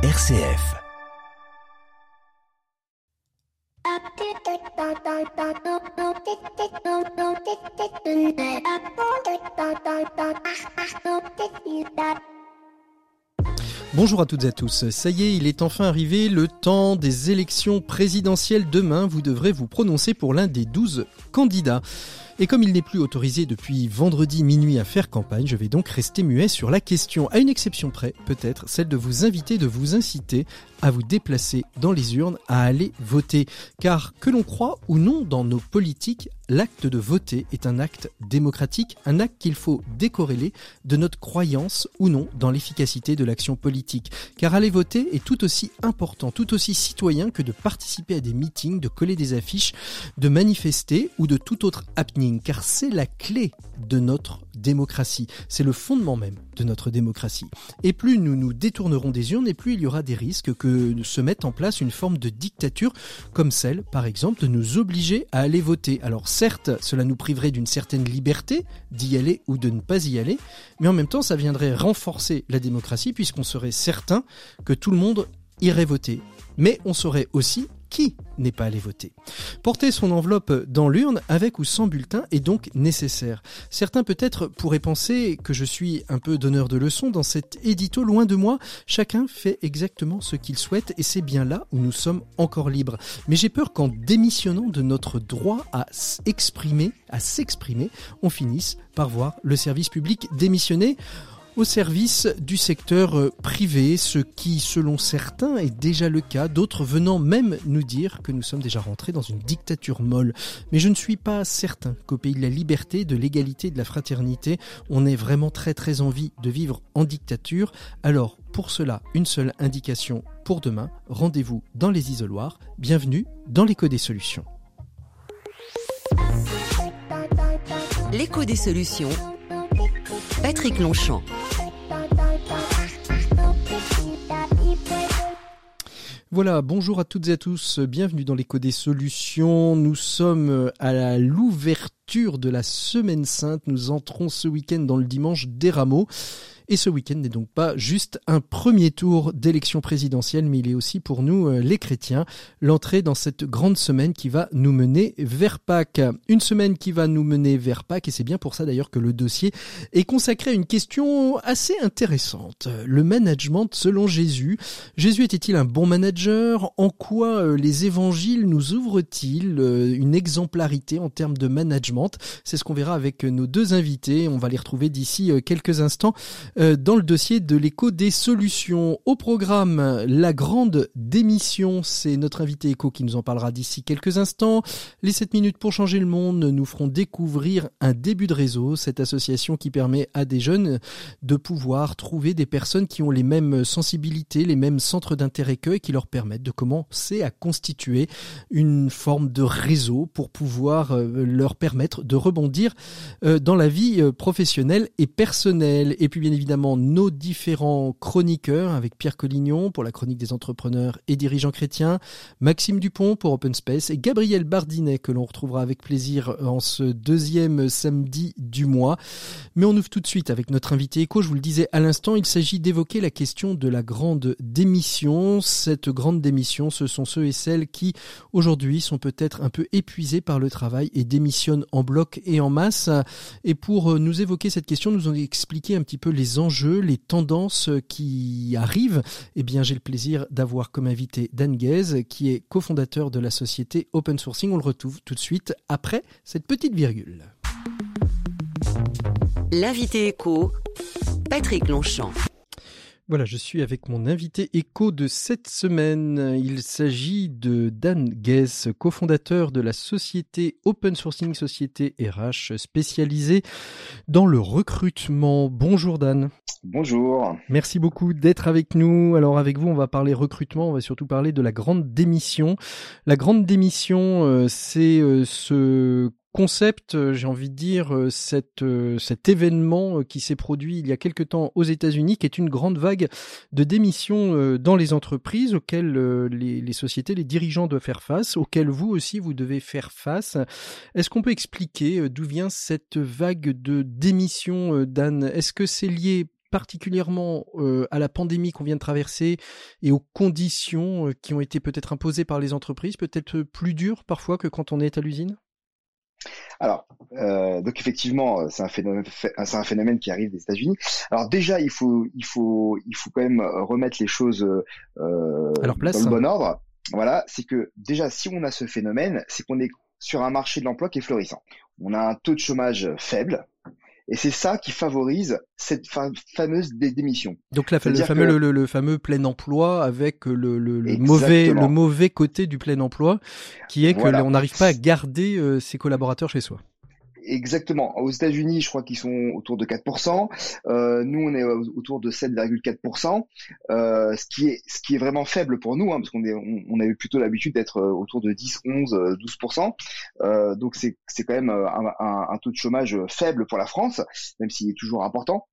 RCF. Bonjour à toutes et à tous. Ça y est, il est enfin arrivé le temps des élections présidentielles. Demain, vous devrez vous prononcer pour l'un des 12 candidats. Et comme il n'est plus autorisé depuis vendredi minuit à faire campagne, je vais donc rester muet sur la question, à une exception près, peut-être, celle de vous inviter, de vous inciter à vous déplacer dans les urnes, à aller voter. Car que l'on croit ou non dans nos politiques, l'acte de voter est un acte démocratique, un acte qu'il faut décorréler de notre croyance ou non dans l'efficacité de l'action politique. Car aller voter est tout aussi important, tout aussi citoyen que de participer à des meetings, de coller des affiches, de manifester ou de tout autre happening. Car c'est la clé de notre démocratie. C'est le fondement même de notre démocratie. Et plus nous nous détournerons des urnes, et plus il y aura des risques que se mette en place une forme de dictature, comme celle, par exemple, de nous obliger à aller voter. Alors certes, cela nous priverait d'une certaine liberté d'y aller ou de ne pas y aller, mais en même temps, ça viendrait renforcer la démocratie, puisqu'on serait certain que tout le monde irait voter. Mais on saurait aussi qui n'est pas allé voter. Porter son enveloppe dans l'urne avec ou sans bulletin est donc nécessaire. Certains peut-être pourraient penser que je suis un peu donneur de leçons dans cet édito loin de moi. Chacun fait exactement ce qu'il souhaite et c'est bien là où nous sommes encore libres. Mais j'ai peur qu'en démissionnant de notre droit à s'exprimer, à s'exprimer, on finisse par voir le service public démissionner au service du secteur euh, privé, ce qui, selon certains, est déjà le cas, d'autres venant même nous dire que nous sommes déjà rentrés dans une dictature molle. Mais je ne suis pas certain qu'au pays de la liberté, de l'égalité, de la fraternité, on ait vraiment très très envie de vivre en dictature. Alors, pour cela, une seule indication pour demain, rendez-vous dans les isoloirs. Bienvenue dans l'écho des solutions. L'écho des solutions. Patrick Longchamp. Voilà, bonjour à toutes et à tous, bienvenue dans l'écho des solutions. Nous sommes à l'ouverture de la semaine sainte, nous entrons ce week-end dans le dimanche des rameaux. Et ce week-end n'est donc pas juste un premier tour d'élection présidentielle, mais il est aussi pour nous, euh, les chrétiens, l'entrée dans cette grande semaine qui va nous mener vers Pâques. Une semaine qui va nous mener vers Pâques, et c'est bien pour ça d'ailleurs que le dossier est consacré à une question assez intéressante. Le management selon Jésus. Jésus était-il un bon manager? En quoi euh, les évangiles nous ouvrent-ils euh, une exemplarité en termes de management? C'est ce qu'on verra avec nos deux invités. On va les retrouver d'ici quelques instants dans le dossier de l'écho des solutions. Au programme, la grande démission, c'est notre invité écho qui nous en parlera d'ici quelques instants. Les 7 minutes pour changer le monde nous feront découvrir un début de réseau, cette association qui permet à des jeunes de pouvoir trouver des personnes qui ont les mêmes sensibilités, les mêmes centres d'intérêt qu'eux et qui leur permettent de commencer à constituer une forme de réseau pour pouvoir euh, leur permettre de rebondir euh, dans la vie professionnelle et personnelle. Et puis bien évidemment, évidemment nos différents chroniqueurs avec Pierre Collignon pour la chronique des entrepreneurs et dirigeants chrétiens, Maxime Dupont pour Open Space et Gabriel Bardinet que l'on retrouvera avec plaisir en ce deuxième samedi du mois. Mais on ouvre tout de suite avec notre invité écho. Je vous le disais à l'instant, il s'agit d'évoquer la question de la grande démission. Cette grande démission, ce sont ceux et celles qui aujourd'hui sont peut-être un peu épuisés par le travail et démissionnent en bloc et en masse. Et pour nous évoquer cette question, nous ont expliqué un petit peu les enjeux, les tendances qui arrivent, eh bien j'ai le plaisir d'avoir comme invité Dan Guez, qui est cofondateur de la société Open Sourcing. On le retrouve tout de suite après cette petite virgule. L'invité écho, Patrick Longchamp. Voilà, je suis avec mon invité écho de cette semaine. Il s'agit de Dan Guess, cofondateur de la société Open Sourcing Société RH spécialisée dans le recrutement. Bonjour Dan. Bonjour. Merci beaucoup d'être avec nous. Alors avec vous, on va parler recrutement, on va surtout parler de la grande démission. La grande démission, euh, c'est euh, ce concept, euh, j'ai envie de dire, euh, cet, euh, cet événement qui s'est produit il y a quelque temps aux États-Unis, qui est une grande vague de démissions dans les entreprises auxquelles les, sociétés, les dirigeants doivent faire face, auxquelles vous aussi vous devez faire face. Est-ce qu'on peut expliquer d'où vient cette vague de démissions, Dan Est-ce que c'est lié particulièrement à la pandémie qu'on vient de traverser et aux conditions qui ont été peut-être imposées par les entreprises, peut-être plus dur parfois que quand on est à l'usine? Alors, euh, donc effectivement, c'est un phénomène, c'est un phénomène qui arrive des États-Unis. Alors déjà, il faut, il faut, il faut quand même remettre les choses euh, dans le bon ordre. Voilà, c'est que déjà, si on a ce phénomène, c'est qu'on est sur un marché de l'emploi qui est florissant. On a un taux de chômage faible, et c'est ça qui favorise cette fameuse démission. Donc la, le, fameux, le, fameux plein emploi avec le, mauvais, le mauvais côté du plein emploi, qui est que on n'arrive pas à garder euh, ses collaborateurs chez soi. Exactement. Aux États-Unis, je crois qu'ils sont autour de 4%. Euh, nous, on est autour de 7,4%, euh, ce qui est ce qui est vraiment faible pour nous, hein, parce qu'on est on, a eu plutôt l'habitude d'être euh, autour de 10, 11, 12%. Euh, donc c'est c'est quand même euh, un, taux de chômage faible pour la France, même s'il est toujours important.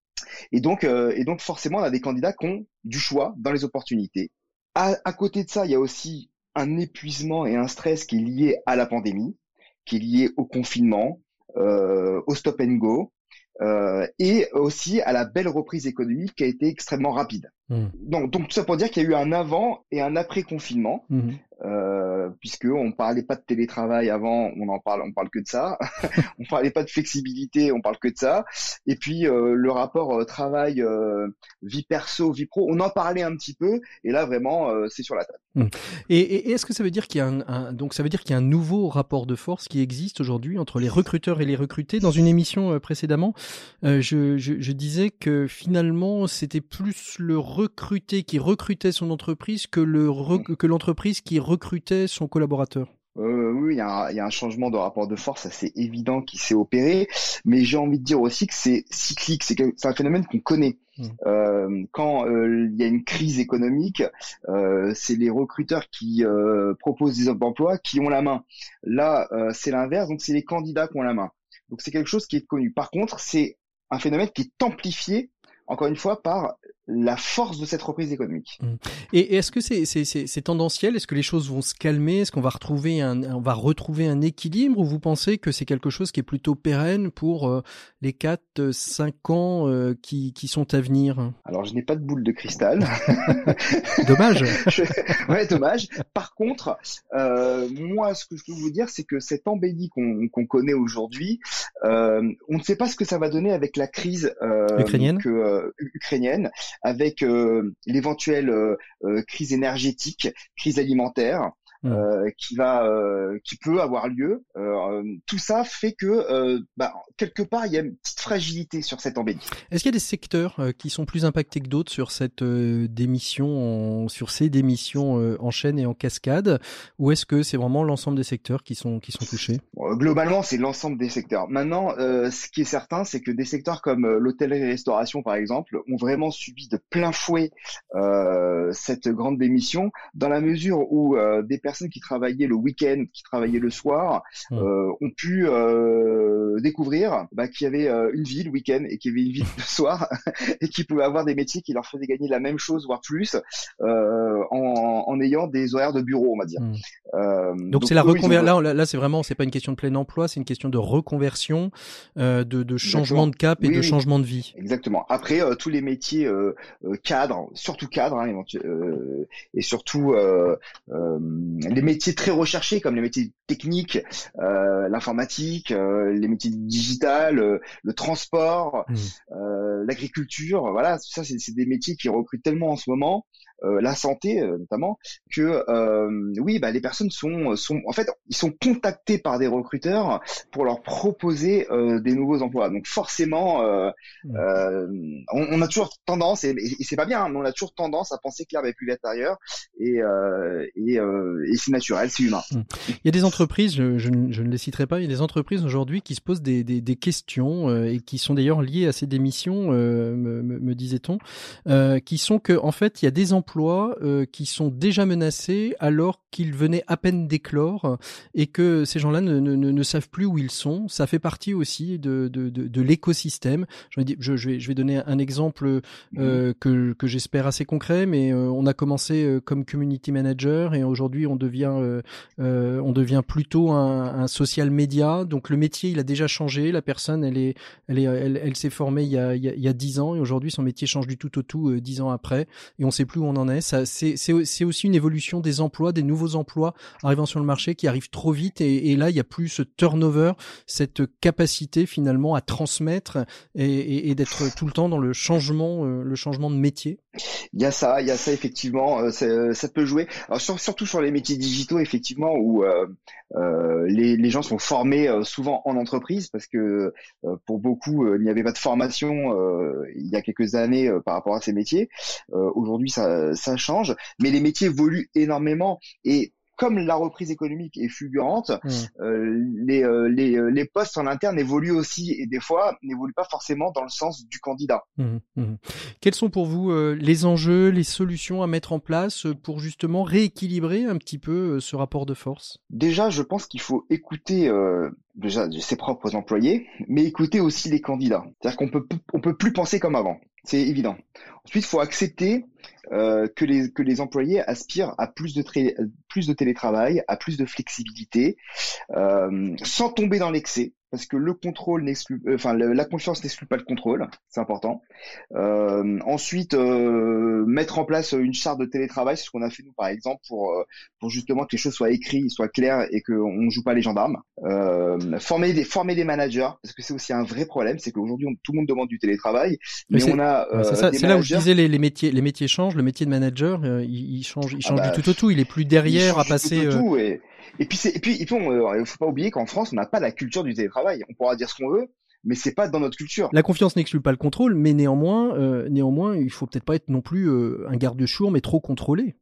Et donc euh, et donc forcément, on a des candidats qui ont du choix dans les opportunités. À, à côté de ça, il y a aussi un épuisement et un stress qui est lié à la pandémie, qui est lié au confinement, euh, au stop and go, euh, et aussi à la belle reprise économique qui a été extrêmement rapide. Mmh. Donc, donc tout ça pour dire qu'il y a eu un avant et un après confinement. Mmh. Euh, puisque on parlait pas de télétravail avant, on en parle, on parle que de ça. on parlait pas de flexibilité, on parle que de ça. Et puis euh, le rapport euh, travail euh, vie perso vie pro, on en parlait un petit peu. Et là vraiment, c'est sur la table. Hum. Et, et est-ce que ça veut dire qu'il y a un, donc ça veut dire qu'il y a un nouveau rapport de force qui existe aujourd'hui entre les recruteurs et les recrutés? Dans une émission précédemment, je, je, je disais que finalement c'était plus le recruté qui recrutait son entreprise que le hum. que l'entreprise qui recrutait son collaborateur euh, oui, il y, a un, il y, a un, changement de rapport de force assez évident qui s'est opéré, mais j'ai envie de dire aussi que c'est cyclique, c'est un phénomène qu'on connaît. Mmh. Euh, quand euh, il y a une crise économique, euh, c'est les recruteurs qui proposent des offres d'emploi qui ont la main. Là, c'est l'inverse, donc c'est les candidats qui ont la main. Donc c'est quelque chose qui est connu. Par contre, c'est un phénomène qui est amplifié encore une fois, par la force de cette reprise économique. Mmh. Et est-ce que c'est tendanciel? Est-ce que les choses vont se calmer? Est-ce qu'on va retrouver un on va retrouver un équilibre? Ou vous pensez que c'est quelque chose qui est plutôt pérenne pour euh, les 4 5 ans euh, qui qui sont à venir? Alors, je n'ai pas de boule de cristal. dommage. Ouais, dommage. Par contre, euh, moi ce que je peux vous dire c'est que cette embellie qu'on connaît aujourd'hui, euh, on ne sait pas ce que ça va donner avec la crise ukrainienne. Que, euh, ukrainienne, avec euh, l'éventuelle euh, crise énergétique, crise alimentaire. Mmh. Euh, qui va, euh, qui peut avoir lieu. Euh, tout ça fait que, bah, quelque part, il y a une petite fragilité sur cette embellie. Est-ce qu'il y a des secteurs qui sont plus impactés que d'autres sur cette démission, en, sur ces démissions en chaîne et en cascade, ou est-ce que c'est vraiment l'ensemble des secteurs qui sont qui sont touchés? Globalement, c'est l'ensemble des secteurs. Maintenant, ce qui est certain, c'est que des secteurs comme l'hôtellerie-restauration, par exemple, ont vraiment subi de plein fouet cette grande démission, dans la mesure où des personnes qui travaillaient le week-end, qui travaillaient le soir, mmh. euh, ont pu euh, découvrir bah, qu'il y avait euh, une vie le week-end et qu'il y avait une vie le soir et qu'ils pouvaient avoir des métiers qui leur faisaient gagner la même chose, voire plus, en, en, ayant des horaires de bureau, on va dire. Mmh. donc, c'est la reconversion. Là, là c'est vraiment, c'est pas une question de plein emploi, c'est une question de reconversion, de, de, changement de cap et de changement de vie. Exactement. Après, tous les métiers cadres, surtout cadres, hein, et surtout les métiers très recherchés comme les métiers techniques, euh, l'informatique, euh, les métiers digital, euh, le transport, mmh. l'agriculture, voilà, ça c'est des métiers qui recrutent tellement en ce moment euh, la santé euh, notamment, que euh, oui, bah, les personnes sont, sont, en fait, ils sont contactés par des recruteurs pour leur proposer des nouveaux emplois. Donc forcément, mmh. on, on, a toujours tendance, et, c'est pas bien, hein, mais on a toujours tendance à penser que l'herbe est plus verte ailleurs, et, et, et c'est naturel, c'est humain. Mmh. Il y a des entreprises, je, je, je, ne les citerai pas, il y a des entreprises aujourd'hui qui se posent des, des, des questions et qui sont d'ailleurs liées à ces démissions, me, me, me disait-on, qui sont que en fait, il y a des emplois emplois qui sont déjà menacés alors qu'ils venaient à peine d'éclore et que ces gens-là ne, ne, ne, savent plus où ils sont. Ça fait partie aussi de, de, de, de l'écosystème. Je, je, je, vais, je vais donner un exemple euh, que, que j'espère assez concret, mais euh, on a commencé euh, comme community manager et aujourd'hui on devient euh, euh, on devient plutôt un, un, social media. Donc le métier il a déjà changé. La personne elle est elle est elle, elle s'est formée il y a il y a dix ans et aujourd'hui son métier change du tout au tout dix ans après et on sait plus où on en est. C'est aussi une évolution des emplois, des nouveaux emplois arrivant sur le marché qui arrivent trop vite et, là il y a plus ce turnover, cette capacité finalement à transmettre et, d'être tout le temps dans le changement, euh, le changement de métier. Il y a ça, il y a ça effectivement, euh, euh, ça peut jouer. Surtout sur les métiers digitaux effectivement où les, gens sont formés souvent en entreprise parce que pour beaucoup il n'y avait pas de formation il y a quelques années par rapport à ces métiers. Aujourd'hui ça, ça change, mais les métiers évoluent énormément et comme la reprise économique est fulgurante, mmh. euh, les, euh, les, euh, les, postes en interne évoluent aussi et des fois n'évoluent pas forcément dans le sens du candidat. Mmh, mmh. Quels sont pour vous les enjeux, les solutions à mettre en place pour justement rééquilibrer un petit peu ce rapport de force? Déjà, je pense qu'il faut écouter déjà ses propres employés, mais écouter aussi les candidats. C'est-à-dire qu'on peut on peut plus penser comme avant. C'est évident. Ensuite, il faut accepter euh, que, les, que les employés aspirent à plus de, plus de télétravail, à plus de flexibilité, euh, sans tomber dans l'excès parce que le contrôle n'exclut, euh, enfin la confiance n'exclut pas le contrôle, c'est important. Euh, ensuite, euh, mettre en place une charte de télétravail, c'est ce qu'on a fait nous par exemple pour pour justement que les choses soient écrites, soient claires et qu'on ne joue pas les gendarmes. former des former des managers, parce que c'est aussi un vrai problème, c'est qu'aujourd'hui tout le monde demande du télétravail, mais, on a c'est là où je disais les, les, métiers les métiers changent, le métier de manager il, change il ah change du bah, tout au tout, il est plus derrière à passer. Tout, tout et, et puis, et puis, et puis, euh, il faut pas oublier qu'en France, on n'a pas la culture du télétravail. On pourra dire ce qu'on veut, mais c'est pas dans notre culture. La confiance n'exclut pas le contrôle, mais néanmoins, euh, néanmoins, il faut peut-être pas être non plus euh, un garde-chour, mais trop contrôlé.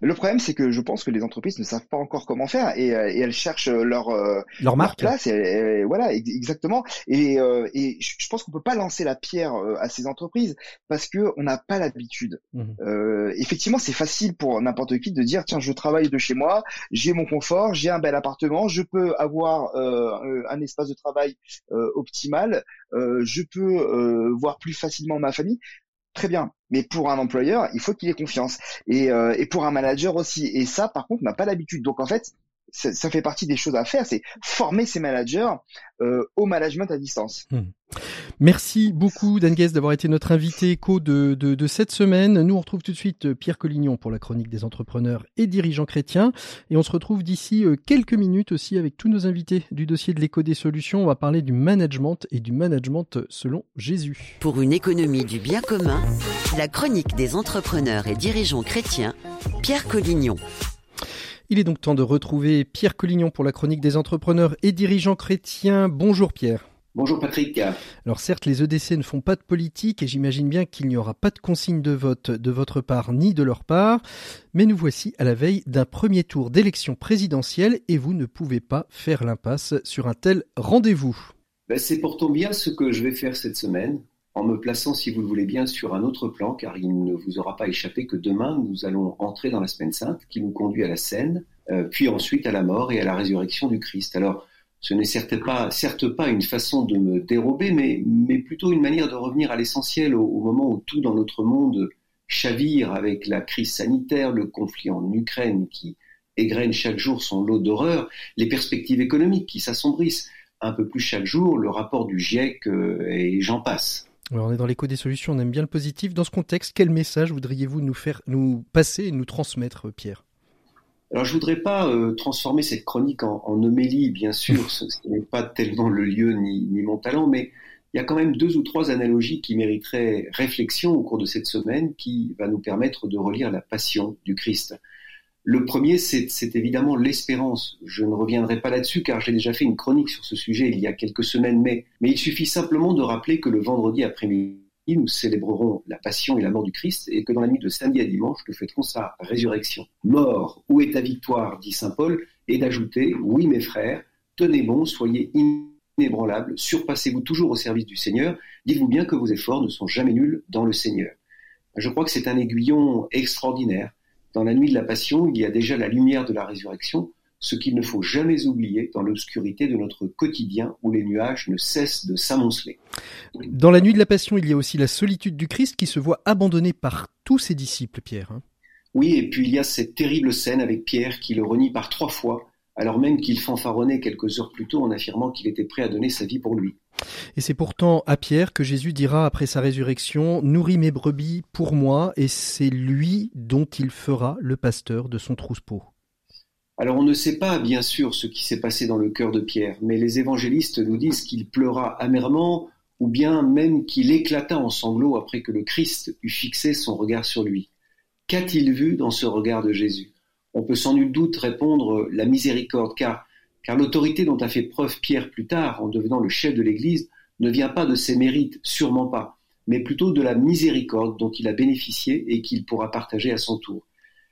Le problème, c'est que je pense que les entreprises ne savent pas encore comment faire et, euh, et elles cherchent leur euh, leur marque, place. Et, voilà, exactement. Et, euh, et je pense qu'on peut pas lancer la pierre à ces entreprises parce que on n'a pas l'habitude. Mmh. effectivement, c'est facile pour n'importe qui de dire tiens, je travaille de chez moi, j'ai mon confort, j'ai un bel appartement, je peux avoir un espace de travail optimal, je peux voir plus facilement ma famille très bien. Mais pour un employeur, il faut qu'il ait confiance. Et, euh, et pour un manager aussi. Et ça, par contre, on n'a pas l'habitude. Donc en fait, ça, fait partie des choses à faire, c'est former ces managers euh, au management à distance. Hmm. Merci beaucoup Dan d'avoir été notre invité éco de, de, de, cette semaine. Nous on retrouve tout de suite euh, Pierre Collignon pour la chronique des entrepreneurs et dirigeants chrétiens. Et on se retrouve d'ici euh, quelques minutes aussi avec tous nos invités du dossier de l'éco des solutions. On va parler du management et du management selon Jésus. Pour une économie du bien commun, la chronique des entrepreneurs et dirigeants chrétiens, Pierre Collignon. Il est donc temps de retrouver Pierre Collignon pour la chronique des entrepreneurs et dirigeants chrétiens. Bonjour Pierre. Bonjour Patrick. Alors certes, les EDC ne font pas de politique et j'imagine bien qu'il n'y aura pas de consigne de vote de votre part ni de leur part, mais nous voici à la veille d'un premier tour d'élection présidentielle et vous ne pouvez pas faire l'impasse sur un tel rendez-vous. Ben, c'est pourtant bien ce que je vais faire cette semaine en me plaçant, si vous le voulez bien, sur un autre plan, car il ne vous aura pas échappé que demain, nous allons entrer dans la semaine sainte, qui nous conduit à la scène, euh, puis ensuite à la mort et à la résurrection du Christ. Alors, ce n'est certes pas, une façon de me dérober, mais, plutôt une manière de revenir à l'essentiel au, moment où tout dans notre monde chavire avec la crise sanitaire, le conflit en Ukraine qui égrène chaque jour son lot d'horreur, les perspectives économiques qui s'assombrissent un peu plus chaque jour, le rapport du GIEC euh, et j'en passe. Alors on est dans l'écho des solutions, on aime bien le positif. Dans ce contexte, quel message voudriez-vous nous faire, nous passer et nous transmettre, Pierre? Alors je voudrais pas euh, transformer cette chronique en, en homélie, bien sûr, ce, n'est pas tellement le lieu ni, ni, mon talent, mais il y a quand même deux ou trois analogies qui mériteraient réflexion au cours de cette semaine, qui va nous permettre de relire la passion du Christ. Le premier, c'est évidemment l'espérance. Je ne reviendrai pas là-dessus car j'ai déjà fait une chronique sur ce sujet il y a quelques semaines, mais, il suffit simplement de rappeler que le vendredi après-midi, nous célébrerons la passion et la mort du Christ et que dans la nuit de samedi à dimanche, nous fêterons sa résurrection. Mort, où est ta victoire? dit Saint Paul, et d'ajouter, oui mes frères, tenez bon, soyez inébranlables, surpassez-vous toujours au service du Seigneur, dites-vous bien que vos efforts ne sont jamais nuls dans le Seigneur. Je crois que c'est un aiguillon extraordinaire. Dans la nuit de la passion, il y a déjà la lumière de la résurrection, ce qu'il ne faut jamais oublier dans l'obscurité de notre quotidien où les nuages ne cessent de s'amonceler. Dans la nuit de la passion, il y a aussi la solitude du Christ qui se voit abandonné par tous ses disciples, Pierre. Hein. Oui, et puis il y a cette terrible scène avec Pierre qui le renie par trois fois, alors même qu'il fanfaronnait quelques heures plus tôt en affirmant qu'il était prêt à donner sa vie pour lui. Et c'est pourtant à Pierre que Jésus dira après sa résurrection, Nourris mes brebis pour moi, et c'est lui dont il fera le pasteur de son troupeau. Alors on ne sait pas bien sûr ce qui s'est passé dans le cœur de Pierre, mais les évangélistes nous disent qu'il pleura amèrement, ou bien même qu'il éclata en sanglots après que le Christ eut fixé son regard sur lui. Qu'a-t-il vu dans ce regard de Jésus? On peut sans nul doute répondre la miséricorde, car, car l'autorité dont a fait preuve Pierre plus tard, en devenant le chef de l'Église, ne vient pas de ses mérites, sûrement pas, mais plutôt de la miséricorde dont il a bénéficié et qu'il pourra partager à son tour.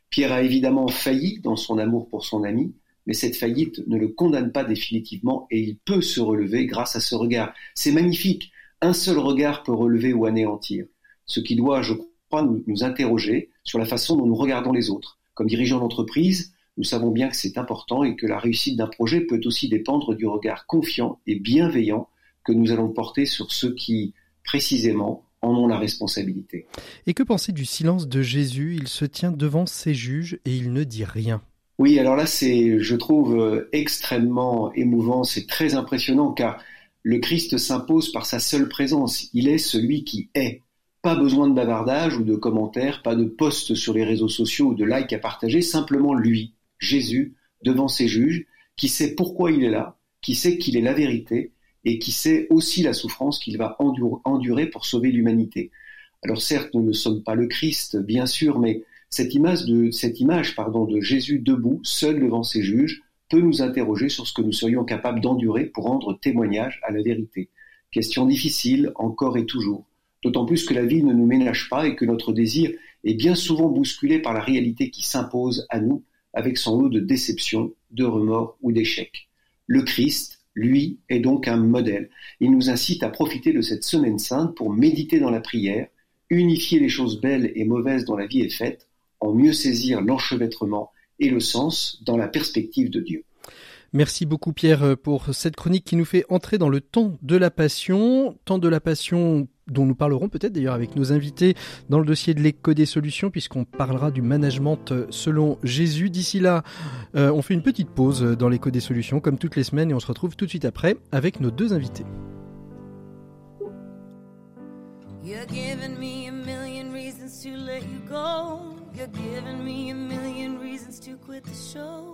Pierre a évidemment failli dans son amour pour son ami, mais cette faillite ne le condamne pas définitivement et il peut se relever grâce à ce regard. C'est magnifique. Un seul regard peut relever ou anéantir. Ce qui doit, je crois, nous, nous interroger sur la façon dont nous regardons les autres. Comme dirigeant d'entreprise, nous savons bien que c'est important et que la réussite d'un projet peut aussi dépendre du regard confiant et bienveillant que nous allons porter sur ceux qui, précisément, en ont la responsabilité. Et que penser du silence de Jésus? Il se tient devant ses juges et il ne dit rien. Oui, alors là, c'est, je trouve, euh, extrêmement émouvant, c'est très impressionnant car le Christ s'impose par sa seule présence. Il est celui qui est. Pas besoin de bavardage ou de commentaires, pas de posts sur les réseaux sociaux ou de likes à partager, simplement lui, Jésus, devant ses juges, qui sait pourquoi il est là, qui sait qu'il est la vérité et qui sait aussi la souffrance qu'il va endurer pour sauver l'humanité. Alors certes, nous ne sommes pas le Christ, bien sûr, mais cette image de, Jésus debout, seul devant ses juges, peut nous interroger sur ce que nous serions capables d'endurer pour rendre témoignage à la vérité. Question difficile, encore et toujours. D'autant plus que la vie ne nous ménage pas et que notre désir est bien souvent bousculé par la réalité qui s'impose à nous avec son lot de déceptions, de remords ou d'échecs. Le Christ, lui est donc un modèle. Il nous incite à profiter de cette semaine sainte pour méditer dans la prière, unifier les choses belles et mauvaises dont la vie est faite, en mieux saisir l'enchevêtrement et le sens dans la perspective de Dieu. Merci beaucoup Pierre pour cette chronique qui nous fait entrer dans le temps de la passion, temps de la passion dont nous parlerons peut-être d'ailleurs avec nos invités dans le dossier de l'éco des solutions puisqu'on parlera du management selon Jésus. D'ici là, euh, on fait une petite pause dans l'éco des solutions comme toutes les semaines et on se retrouve tout de suite après avec nos deux invités. Million the show.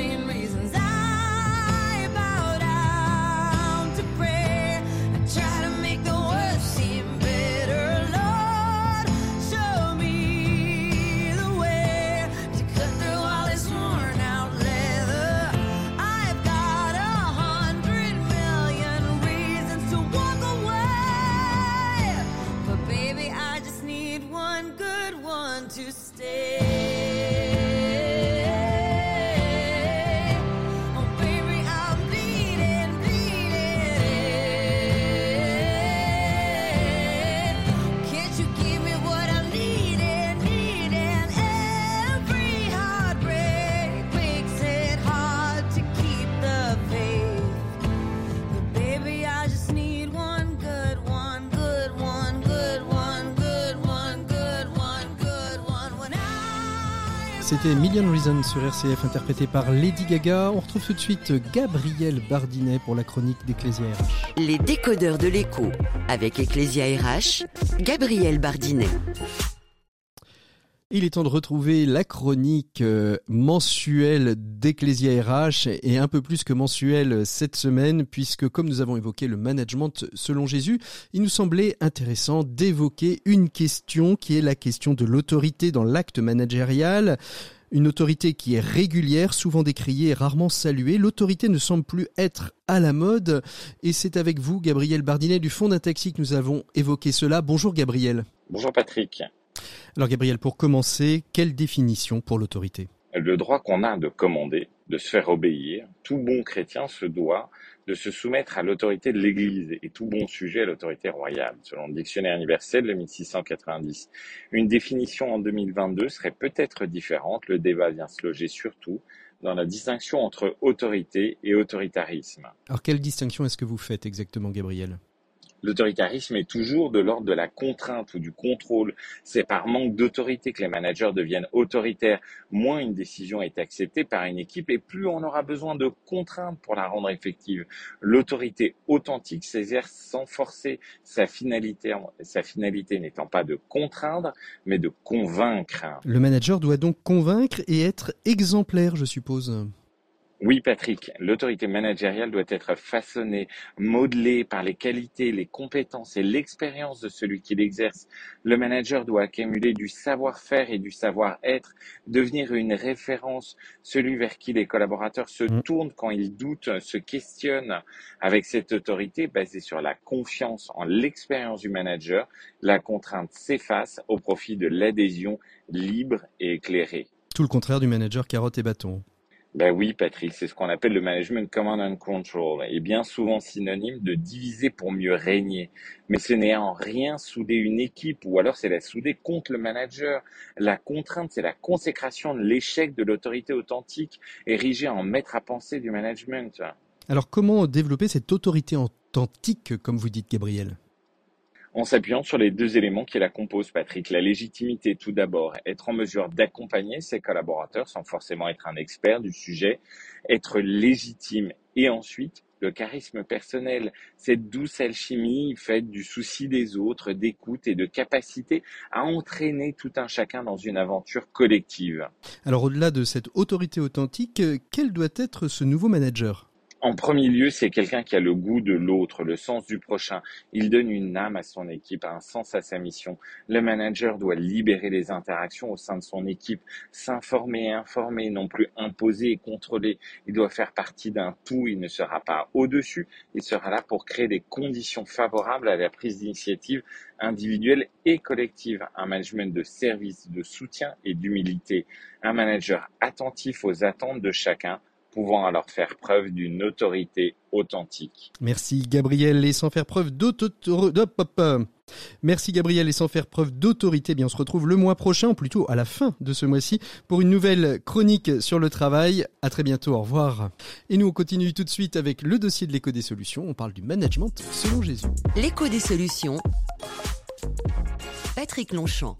C'était Million Reasons sur RCF interprété par Lady Gaga. On retrouve tout de suite Gabriel Bardinet pour la chronique d'Ecclesia RH. Les décodeurs de l'écho avec Ecclesia RH, Gabriel Bardinet. Il est temps de retrouver la chronique euh, mensuelle d'Ecclesia RH et un peu plus que mensuelle cette semaine puisque comme nous avons évoqué le management selon Jésus, il nous semblait intéressant d'évoquer une question qui est la question de l'autorité dans l'acte managérial. Une autorité qui est régulière, souvent décriée rarement saluée. L'autorité ne semble plus être à la mode. Et c'est avec vous, Gabriel Bardinet, du fond d'un taxi, que nous avons évoqué cela. Bonjour Gabriel. Bonjour Patrick. Alors Gabriel, pour commencer, quelle définition pour l'autorité? Le droit qu'on a de commander, de se faire obéir. Tout bon chrétien se doit de se soumettre à l'autorité de l'Église et tout bon sujet à l'autorité royale, selon le dictionnaire universel de 1690. Une définition en 2022 serait peut-être différente. Le débat vient se loger surtout dans la distinction entre autorité et autoritarisme. Alors quelle distinction est-ce que vous faites exactement, Gabriel? L'autoritarisme est toujours de l'ordre de la contrainte ou du contrôle. C'est par manque d'autorité que les managers deviennent autoritaires. Moins une décision est acceptée par une équipe et plus on aura besoin de contraintes pour la rendre effective. L'autorité authentique s'exerce sans forcer, sa finalité, sa finalité n'étant pas de contraindre, mais de convaincre. Le manager doit donc convaincre et être exemplaire, je suppose. Oui, Patrick, l'autorité managériale doit être façonnée, modelée par les qualités, les compétences et l'expérience de celui qui l'exerce. Le manager doit accumuler du savoir-faire et du savoir-être, devenir une référence, celui vers qui les collaborateurs se mmh. tournent quand ils doutent, se questionnent. Avec cette autorité basée sur la confiance en l'expérience du manager, la contrainte s'efface au profit de l'adhésion libre et éclairée. Tout le contraire du manager carotte et bâton. Ben oui, Patrick, c'est ce qu'on appelle le management command and control, et bien souvent synonyme de diviser pour mieux régner. Mais ce n'est en rien souder une équipe, ou alors c'est la souder contre le manager. La contrainte, c'est la consécration de l'échec de l'autorité authentique, érigée en maître à penser du management. Alors comment développer cette autorité authentique, comme vous dites, Gabriel? En s'appuyant sur les deux éléments qui la composent, Patrick. La légitimité, tout d'abord, être en mesure d'accompagner ses collaborateurs sans forcément être un expert du sujet, être légitime et ensuite le charisme personnel, cette douce alchimie faite du souci des autres, d'écoute et de capacité à entraîner tout un chacun dans une aventure collective. Alors au-delà de cette autorité authentique, quel doit être ce nouveau manager? En premier lieu, c'est quelqu'un qui a le goût de l'autre, le sens du prochain. Il donne une âme à son équipe, un sens à sa mission. Le manager doit libérer les interactions au sein de son équipe, s'informer et informer, non plus imposer et contrôler. Il doit faire partie d'un tout, il ne sera pas au-dessus, il sera là pour créer des conditions favorables à la prise d'initiative individuelle et collective. Un management de service, de soutien et d'humilité. Un manager attentif aux attentes de chacun pouvant alors faire preuve d'une autorité authentique. Merci Gabriel et sans faire preuve d'autorité. Merci Gabriel et sans faire preuve d'autorité, eh bien on se retrouve le mois prochain, plutôt à la fin de ce mois-ci, pour une nouvelle chronique sur le travail. À très bientôt, au revoir. Et nous on continue tout de suite avec le dossier de l'écho des solutions. On parle du management selon Jésus. L'écho des solutions. Patrick Longchamp.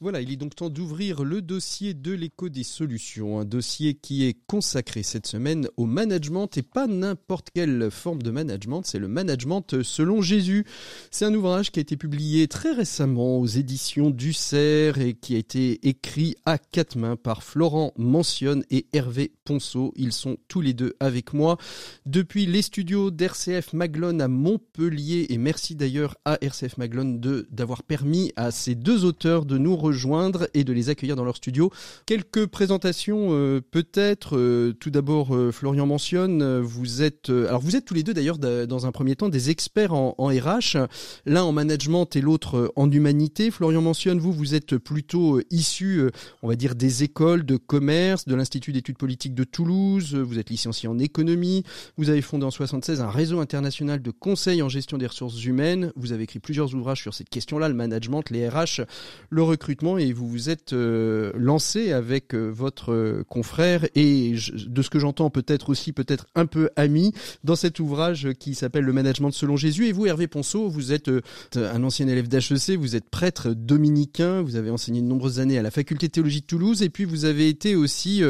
Voilà, il est donc temps d'ouvrir le dossier de l'écho des solutions, un dossier qui est consacré cette semaine au management et pas n'importe quelle forme de management, c'est le management selon Jésus. C'est un ouvrage qui a été publié très récemment aux éditions du CERF et qui a été écrit à quatre mains par Florent Mentionne et Hervé Ponceau. Ils sont tous les deux avec moi depuis les studios d'RCF Maglone à Montpellier et merci d'ailleurs à RCF Maglone d'avoir permis à ces deux auteurs de nous rejoindre et de les accueillir dans leur studio. Quelques présentations euh, peut-être. Euh, tout d'abord, euh, Florian mentionne, vous êtes, alors vous êtes tous les deux d'ailleurs dans un premier temps des experts en, en RH, l'un en management et l'autre en humanité. Florian mentionne, vous, vous êtes plutôt issu, on va dire, des écoles de commerce, de l'Institut d'études politiques de Toulouse. Vous êtes licencié en économie. Vous avez fondé en 76 un réseau international de conseils en gestion des ressources humaines. Vous avez écrit plusieurs ouvrages sur cette question-là, le management, les RH, le recrutement et vous vous êtes lancé avec votre confrère et de ce que j'entends peut-être aussi peut-être un peu ami dans cet ouvrage qui s'appelle Le management selon Jésus. Et vous, Hervé Ponceau, vous êtes un ancien élève d'HEC, vous êtes prêtre dominicain, vous avez enseigné de nombreuses années à la faculté de théologie de Toulouse et puis vous avez été aussi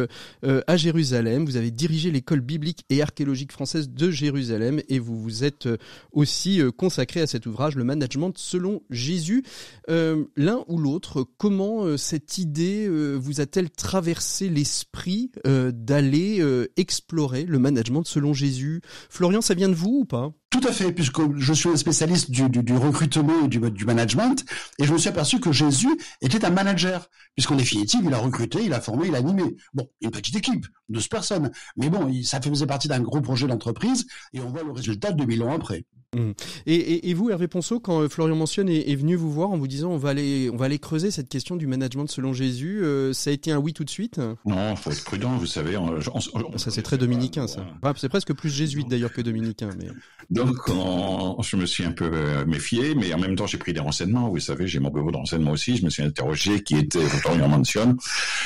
à Jérusalem, vous avez dirigé l'école biblique et archéologique française de Jérusalem et vous vous êtes aussi consacré à cet ouvrage, Le management selon Jésus. Euh, l'un ou l'autre, comment euh, cette idée euh, vous a-t-elle traversé l'esprit d'aller explorer le management selon Jésus? Florian, ça vient de vous ou pas? Tout à fait, puisque je suis un spécialiste du, recrutement et du, management, et je me suis aperçu que Jésus était un manager, puisqu'en définitive, il a recruté, il a formé, il a animé. Bon, une petite équipe, 12 personnes, mais bon, ça faisait partie d'un gros projet d'entreprise, et on voit le résultat 2000 ans après. Mmh. Et, et, et, vous, Hervé Ponceau, quand euh, Florian mentionne est, est, venu vous voir en vous disant on va aller, on va aller creuser cette question du management selon Jésus, euh, ça a été un oui tout de suite? Non, faut être prudent, vous savez. On, on, ça c'est très dominicain, ça. c'est presque plus jésuite d'ailleurs que dominicain. Mais... Donc, je me suis un peu euh, méfié, mais en même temps, j'ai pris des renseignements. Vous savez, j'ai mon bureau de renseignement aussi. Je me suis interrogé qui était Florian mentionne.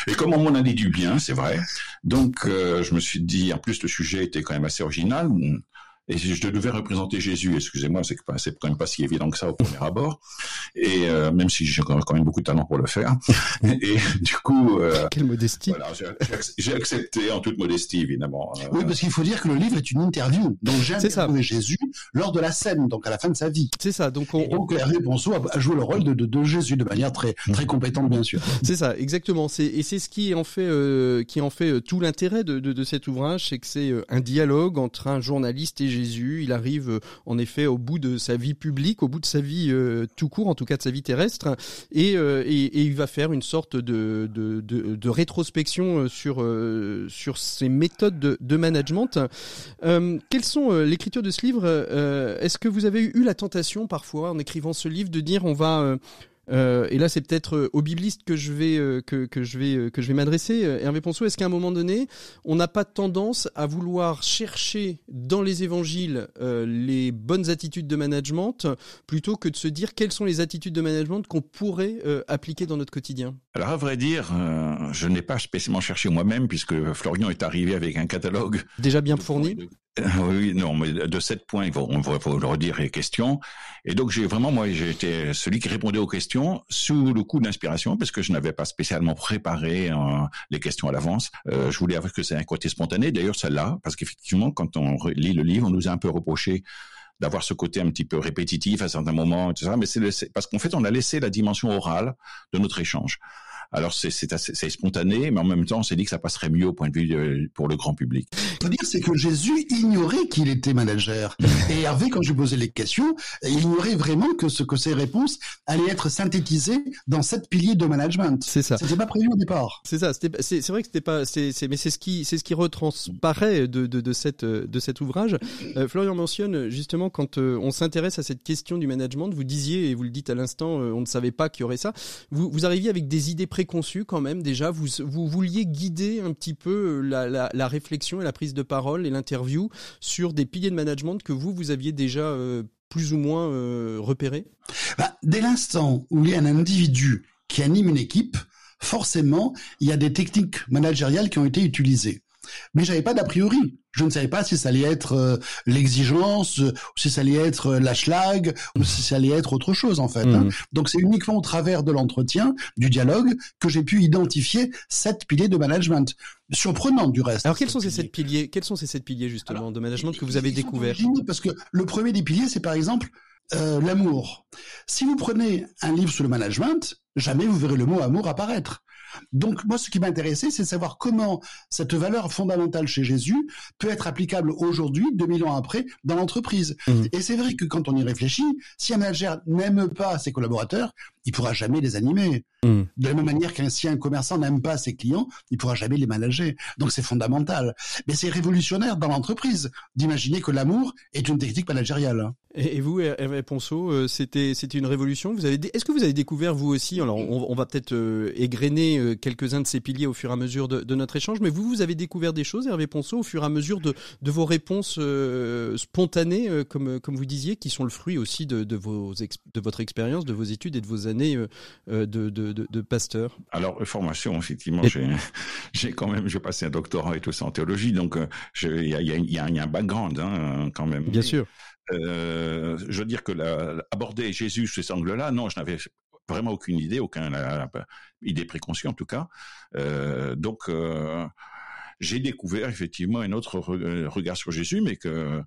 Et comme on m'en a dit du bien, c'est vrai. Donc, euh, je me suis dit, en plus, le sujet était quand même assez original et je devais représenter Jésus. Excusez-moi, c'est c'est quand même pas si évident que ça au premier abord. Et euh, même si j'ai quand même beaucoup de talent pour le faire. Et du coup, euh, quelle modestie. Voilà, j'ai accepté en toute modestie évidemment. Euh, oui, parce qu'il faut dire que le livre est une interview. Donc j'ai interviewé Jésus lors de la scène, donc à la fin de sa vie. C'est ça. Donc on, et donc Hervé Ponceau a joué le rôle de, de, de, Jésus de manière très très compétente, bien sûr. C'est ça, exactement. C'est et c'est ce qui en fait euh, qui en fait tout l'intérêt de, de, de cet ouvrage, c'est que c'est un dialogue entre un journaliste et Jésus. Il arrive euh, en effet au bout de sa vie publique, au bout de sa vie euh, tout court, en tout cas de sa vie terrestre, et, euh, et, il va faire une sorte de, de, de, de rétrospection sur, sur ses méthodes de, de management. quelles sont l'écriture de ce livre Est-ce que vous avez eu la tentation parfois, en écrivant ce livre, de dire on va euh, et là, c'est peut-être euh, aux biblistes que je vais euh, que, que je vais que je vais m'adresser. Hervé Ponceau, est-ce qu'à un moment donné, on n'a pas tendance à vouloir chercher dans les évangiles les bonnes attitudes de management plutôt que de se dire quelles sont les attitudes de management qu'on pourrait appliquer dans notre quotidien? Alors, à vrai dire, je n'ai pas spécialement cherché moi-même puisque Florian est arrivé avec un catalogue déjà bien fourni. Oui, non, mais de sept points, il on va, faut le redire les questions. Et donc, j'ai vraiment, moi, été celui qui répondait aux questions sous le coup d'inspiration, parce que je n'avais pas spécialement préparé euh, les questions à l'avance. Euh, je voulais avoir que c'est un côté spontané. D'ailleurs, celle-là, parce qu'effectivement, quand on lit le livre, on nous a un peu reproché d'avoir ce côté un petit peu répétitif à certains moments, etc. Mais c'est parce qu'en fait, on a laissé la dimension orale de notre échange. Alors c'est c'est spontané, mais en même temps, on s'est dit que ça passerait mieux au point de vue euh, pour le grand public. Ce dire, c'est que Jésus ignorait qu'il était manager. Et Hervé, quand je posais les questions, il ignorait vraiment que ce que ses réponses allaient être synthétisées dans sept piliers de management. C'est ça. C'était pas prévu au départ. C'est ça. C'est vrai que c'était pas. C'est mais c'est ce qui c'est ce qui retransparaît de, de, de cette de cet ouvrage. Euh, Florian mentionne justement quand euh, on s'intéresse à cette question du management, vous disiez et vous le dites à l'instant, on ne savait pas qu'il y aurait ça. Vous vous arriviez avec des idées précises conçu quand même déjà. Vous, vous vouliez guider un petit peu la, la, la réflexion et la prise de parole et l'interview sur des piliers de management que vous, vous aviez déjà euh, plus ou moins euh, repérés? Bah, Dès l'instant où il y a un individu qui anime une équipe, forcément, il y a des techniques managériales qui ont été utilisées. Mais j'avais pas d'a priori. Je ne savais pas si ça allait être euh, l'exigence, ou si ça allait être euh, la schlag, ou si ça allait être autre chose en fait. Hein. Mhm. Donc c'est uniquement au travers de l'entretien, du dialogue, que j'ai pu identifier sept piliers de management. Surprenant du reste. Alors quels sont ces sept piliers Quels sont ces sept piliers justement de management que vous avez découverts? Parce que le premier des piliers, c'est par exemple euh, l'amour. Si vous prenez un livre sur le management, jamais vous verrez le mot amour apparaître. Donc moi, ce qui m'intéressait, c'est de savoir comment cette valeur fondamentale chez Jésus peut être applicable aujourd'hui, 2000 ans après, dans l'entreprise. Mmh. Et c'est vrai que quand on y réfléchit, si un manager n'aime pas ses collaborateurs, il pourra jamais les animer. Mmh. De la même manière qu'un si un commerçant n'aime pas ses clients, il pourra jamais les manager. Donc c'est fondamental. Mais c'est révolutionnaire dans l'entreprise d'imaginer que l'amour est une technique managériale. Et, vous, Hervé Ponceau, euh, c'était c'était une révolution. Vous avez est-ce que vous avez découvert vous aussi Alors, on, va peut-être euh, égrener euh, quelques-uns de ces piliers au fur et à mesure de, notre échange, mais vous, vous avez découvert des choses, Hervé Ponceau, au fur et à mesure de, de vos réponses spontanées, comme comme vous disiez, qui sont le fruit aussi de, de vos de votre expérience, de vos études et de vos années de, de, de, pasteur? Alors, formation, effectivement, j'ai j'ai quand même j'ai passé un doctorat et tout ça en théologie, donc il y a, y, a, y a un background hein, quand même. Bien sûr. Euh, je veux dire que aborder Jésus sous cet angle-là, non, je n'avais vraiment aucune idée, aucune idée préconçue en tout cas. Euh, donc, euh, j'ai découvert effectivement un autre regard sur Jésus, mais que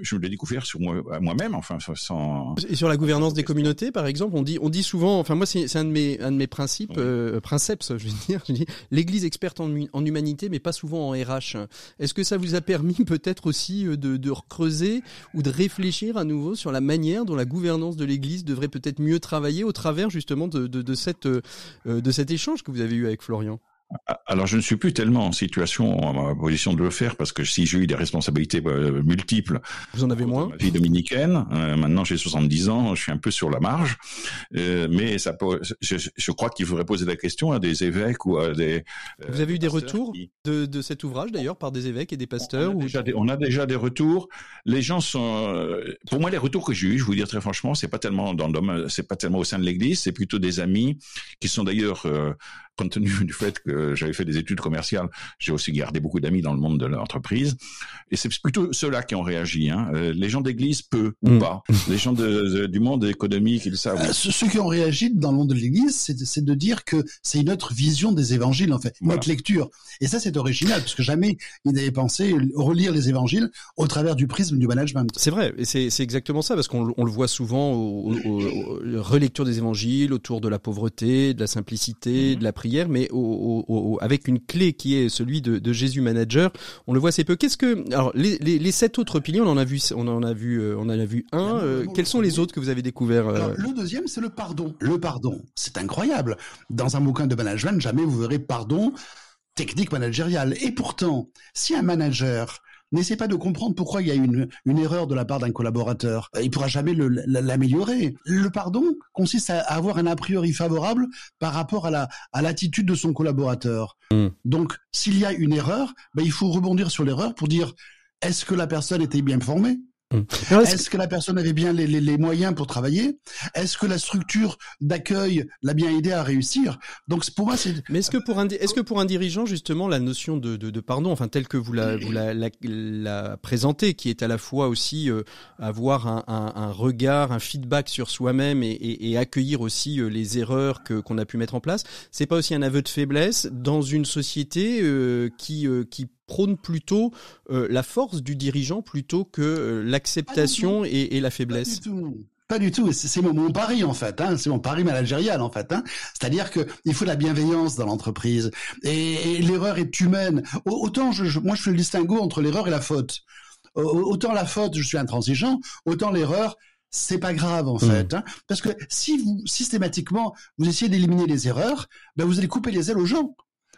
je l'ai découvert sur moi, moi-même, enfin, sans. Et sur la gouvernance des communautés, par exemple, on dit, on dit souvent, enfin moi c'est un de mes, un de mes principes, euh, princeps, je veux dire, l'Église experte en, en, humanité, mais pas souvent en RH. Est-ce que ça vous a permis peut-être aussi euh, de, de creuser ou de réfléchir à nouveau sur la manière dont la gouvernance de l'Église devrait peut-être mieux travailler au travers justement de, de, de cette, euh, de cet échange que vous avez eu avec Florian? Alors, je ne suis plus tellement en situation, en position de le faire, parce que si j'ai eu des responsabilités euh, multiples, vous en avez moins. Ma vie dominicaine. Euh, maintenant, j'ai 70 ans, je suis un peu sur la marge, euh, mais ça peut, je, je crois qu'il faudrait poser la question à des évêques ou à des. vous avez eu des retours de, de, cet ouvrage d'ailleurs par des évêques et des pasteurs on a, déjà des, on a déjà des retours. Les gens sont, pour moi, les retours que j'ai eu, je vous dire très franchement, c'est pas tellement dans le c'est pas tellement au sein de l'Église, c'est plutôt des amis qui sont d'ailleurs compte tenu du fait que j'avais fait des études commerciales, j'ai aussi gardé beaucoup d'amis dans le monde de l'entreprise. Et c'est plutôt ceux-là qui ont réagi. Hein. Euh, les gens d'église, peu ou mm. pas. Les gens de, du monde économique, ils savent. Euh, ceux qui ont réagi dans le monde de l'église, c'est de dire que c'est une autre vision des évangiles, en fait, une autre lecture. Et ça, c'est original, parce que jamais ils n'avaient pensé relire les évangiles au travers du prisme du management. C'est vrai, et c'est exactement ça, parce qu'on le voit souvent aux, relectures des évangiles, autour de la pauvreté, de la simplicité, mm. de la prière, mais avec une clé qui est celui de, Jésus Manager. On le voit assez peu. Qu'est-ce que alors les, sept autres piliers, on en a vu, on en a vu, euh, on en a vu un. Euh, quels sont les autres que vous avez découverts euh Le deuxième, c'est le pardon. Le pardon, c'est incroyable. Dans un bouquin de management, jamais vous verrez pardon technique managériale. Et pourtant, si un manager n'essaie pas de comprendre pourquoi il y a une, une erreur de la part d'un collaborateur. Il pourra jamais l'améliorer. Le, pardon consiste à avoir un a priori favorable par rapport à la à l'attitude de son collaborateur. Hmm. Donc, s'il y a une erreur, ben, il faut rebondir sur l'erreur pour dire est-ce que la personne était bien formée? Est-ce que la personne avait bien les, les, les moyens pour travailler? Est-ce que la structure d'accueil l'a bien aidé à réussir? Donc pour moi, c'est. Mais est-ce que pour un est-ce que pour un dirigeant justement la notion de, de, de pardon, enfin telle que vous la vous la, la, la présentez, qui est à la fois aussi euh, avoir un, un, un, regard, un feedback sur soi-même et, et, et, accueillir aussi euh, les erreurs que qu'on a pu mettre en place, c'est pas aussi un aveu de faiblesse dans une société euh, qui qui prône plutôt euh, la force du dirigeant plutôt que euh, l'acceptation et, la faiblesse. Pas du tout. C'est mon, pari en fait. Hein. C'est mon pari managérial en fait. Hein. C'est-à-dire que il faut la bienveillance dans l'entreprise et, l'erreur est humaine. Autant je, moi je fais le distinguo entre l'erreur et la faute. Autant la faute, je suis intransigeant. Autant l'erreur, c'est pas grave en mmh. fait, hein. parce que si vous systématiquement vous essayez d'éliminer les erreurs, ben vous allez couper les ailes aux gens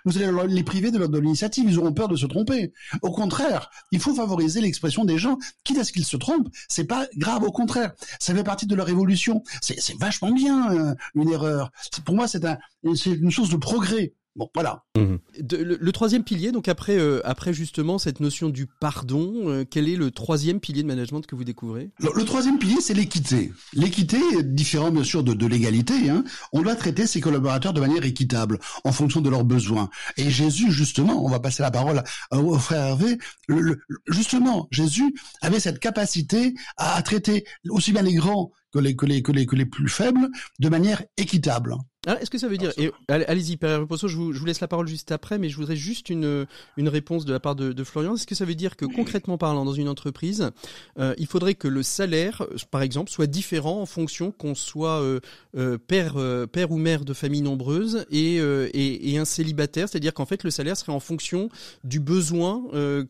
vous allez les priver de, de l'initiative, ils auront peur de se tromper. Au contraire, il faut favoriser l'expression des gens, quitte à ce qu'ils se trompent, c'est pas grave, au contraire, ça fait partie de leur évolution. C'est vachement bien euh, une erreur. Pour moi, c'est un, une source de progrès. Bon, voilà. Mmh. le, troisième pilier, donc après, euh, après justement cette notion du pardon, euh, quel est le troisième pilier de management que vous découvrez? Le, troisième pilier, c'est l'équité. L'équité, différent bien sûr de, de l'égalité. Hein. On doit traiter ses collaborateurs de manière équitable, en fonction de leurs besoins. Et Jésus, justement, on va passer la parole au frère Hervé. justement, Jésus avait cette capacité à, traiter aussi bien les grands que les, que les, que les, que les plus faibles de manière équitable. Ah, est-ce que ça veut dire, et, allez-y, Père Reposo, je vous, je vous laisse la parole juste après, mais je voudrais juste une, une réponse de la part de, de Florian. Est-ce que ça veut dire que concrètement parlant, dans une entreprise, euh, il faudrait que le salaire, par exemple, soit différent en fonction qu'on soit euh, euh, père, père ou mère de famille nombreuse et, et, et un célibataire, c'est-à-dire qu'en fait le salaire serait en fonction du besoin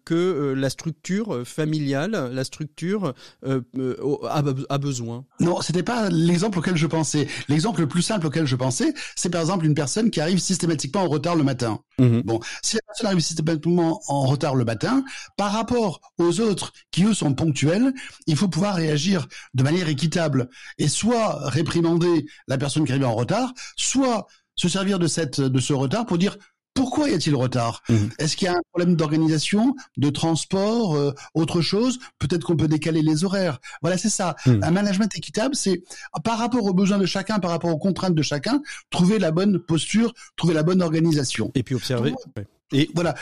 que la structure familiale, la structure a, a besoin. Non, non, c'était pas l'exemple auquel je pensais. L'exemple le plus simple auquel je pensais, c'est par exemple une personne qui arrive systématiquement en retard le matin. Mhm. Bon, si la personne arrive systématiquement en retard le matin, par rapport aux autres qui eux sont ponctuels, il faut pouvoir réagir de manière équitable et soit réprimander la personne qui arrive en retard, soit se servir de cette de ce retard pour dire pourquoi y a-t-il retard mhm. Est-ce qu'il y a un problème d'organisation, de transport, euh, autre chose Peut-être qu'on peut décaler les horaires. Voilà, c'est ça. Mhm. Un management équitable, c'est par rapport aux besoins de chacun, par rapport aux contraintes de chacun, trouver la bonne posture, trouver la bonne organisation. Et puis observer. Et voilà,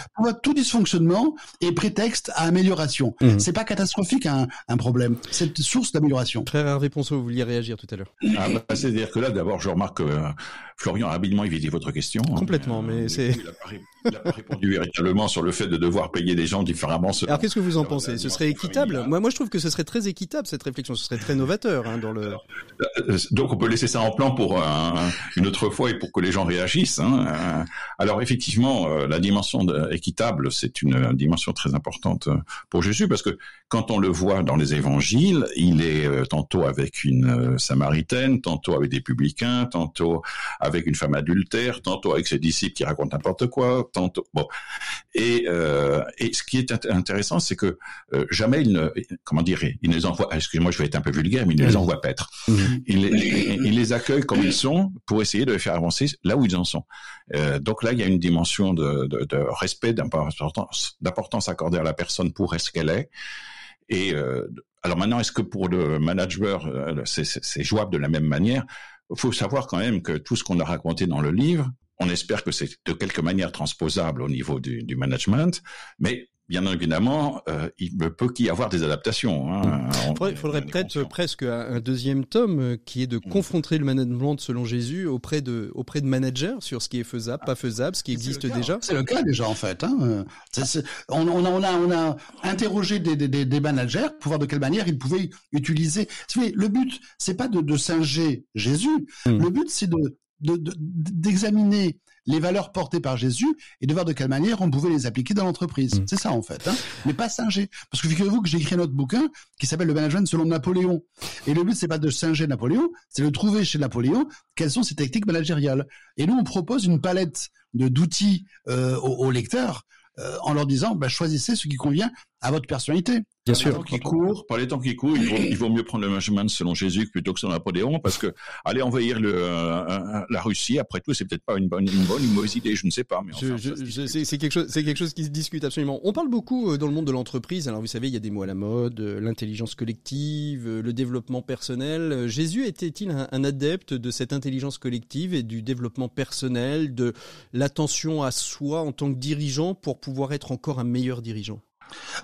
tout dysfonctionnement est prétexte à amélioration. Mmh. C'est pas catastrophique un, un problème, c'est source d'amélioration. Frère Hervé Ponceau, vous vouliez réagir tout à l'heure. Ah, bah, C'est-à-dire que là, d'abord, je remarque que euh, Florian a habilement évité votre question. Hein. Complètement, mais c'est... Il n'a pas répondu véritablement sur le fait de devoir payer des gens différemment. Alors qu'est-ce que vous en pensez? Ce serait équitable? Moi, moi, je trouve que ce serait très équitable cette réflexion. Ce serait très novateur hein, dans le. Euh, donc, on peut laisser ça en plan pour une autre fois et pour que les gens réagissent. Hein. Alors, effectivement, euh, la dimension équitable, c'est une dimension très importante pour Jésus parce que quand on le voit dans les évangiles, il est euh, tantôt avec une samaritaine, tantôt avec des publicains, tantôt avec une femme adultère, tantôt avec ses disciples qui racontent n'importe quoi, Bon, et, euh, et ce qui est intéressant, c'est que euh, jamais il ne, comment dire, il les envoie. Excusez-moi, je vais être un peu vulgaire, mais il ne les envoie paître. Mhm. Il, il, les accueille comme ils sont pour essayer de les faire avancer là où ils en sont. Euh, donc là, il y a une dimension de, de, de respect, d'importance, accordée à la personne pour ce qu'elle est. Et euh, alors maintenant, est-ce que pour le manager, euh, c'est jouable de la même manière? Il faut savoir quand même que tout ce qu'on a raconté dans le livre, on espère que c'est de quelque manière transposable au niveau du, management, mais bien évidemment, euh, il ne peut qu'y avoir des adaptations. Hein. Il faudrait, peut-être presque un, deuxième tome euh, qui est de mm. confronter le management selon Jésus auprès de, auprès de managers sur ce qui est faisable, pas faisable, ce qui existe déjà. C'est le cas déjà en fait. Hein. on, on, a, on, a, interrogé des, des, des, managers pour voir de quelle manière ils pouvaient utiliser. Le but, c'est pas de, de singer Jésus. Mm. Le but, c'est de d'examiner les valeurs portées par Jésus et de voir de quelle manière on pouvait les appliquer dans l'entreprise. Mm. C'est ça en fait, hein mais pas singer. Parce que figurez-vous que j'ai écrit un autre bouquin qui s'appelle Le management selon Napoléon. Et le but c'est pas de singer Napoléon, c'est de trouver chez Napoléon quelles sont ses techniques managériales. Et nous on propose une palette de d'outils euh, aux, lecteurs euh, en leur disant bah, choisissez ce qui convient à votre personnalité. Bien sûr. Par les temps qui courent, par les temps qui courent, il vaut, mieux prendre le management selon Jésus plutôt que selon Napoléon, parce que aller envahir le, euh, la Russie, après tout, c'est peut-être pas une bonne, une bonne une mauvaise idée, je ne sais pas. Mais c'est quelque chose, c'est quelque chose qui se discute absolument. On parle beaucoup euh, dans le monde de l'entreprise. Alors vous savez, il y a des mots à la mode, euh, l'intelligence collective, le développement personnel. Jésus était-il un, un adepte de cette intelligence collective et du développement personnel, de l'attention à soi en tant que dirigeant pour pouvoir être encore un meilleur dirigeant?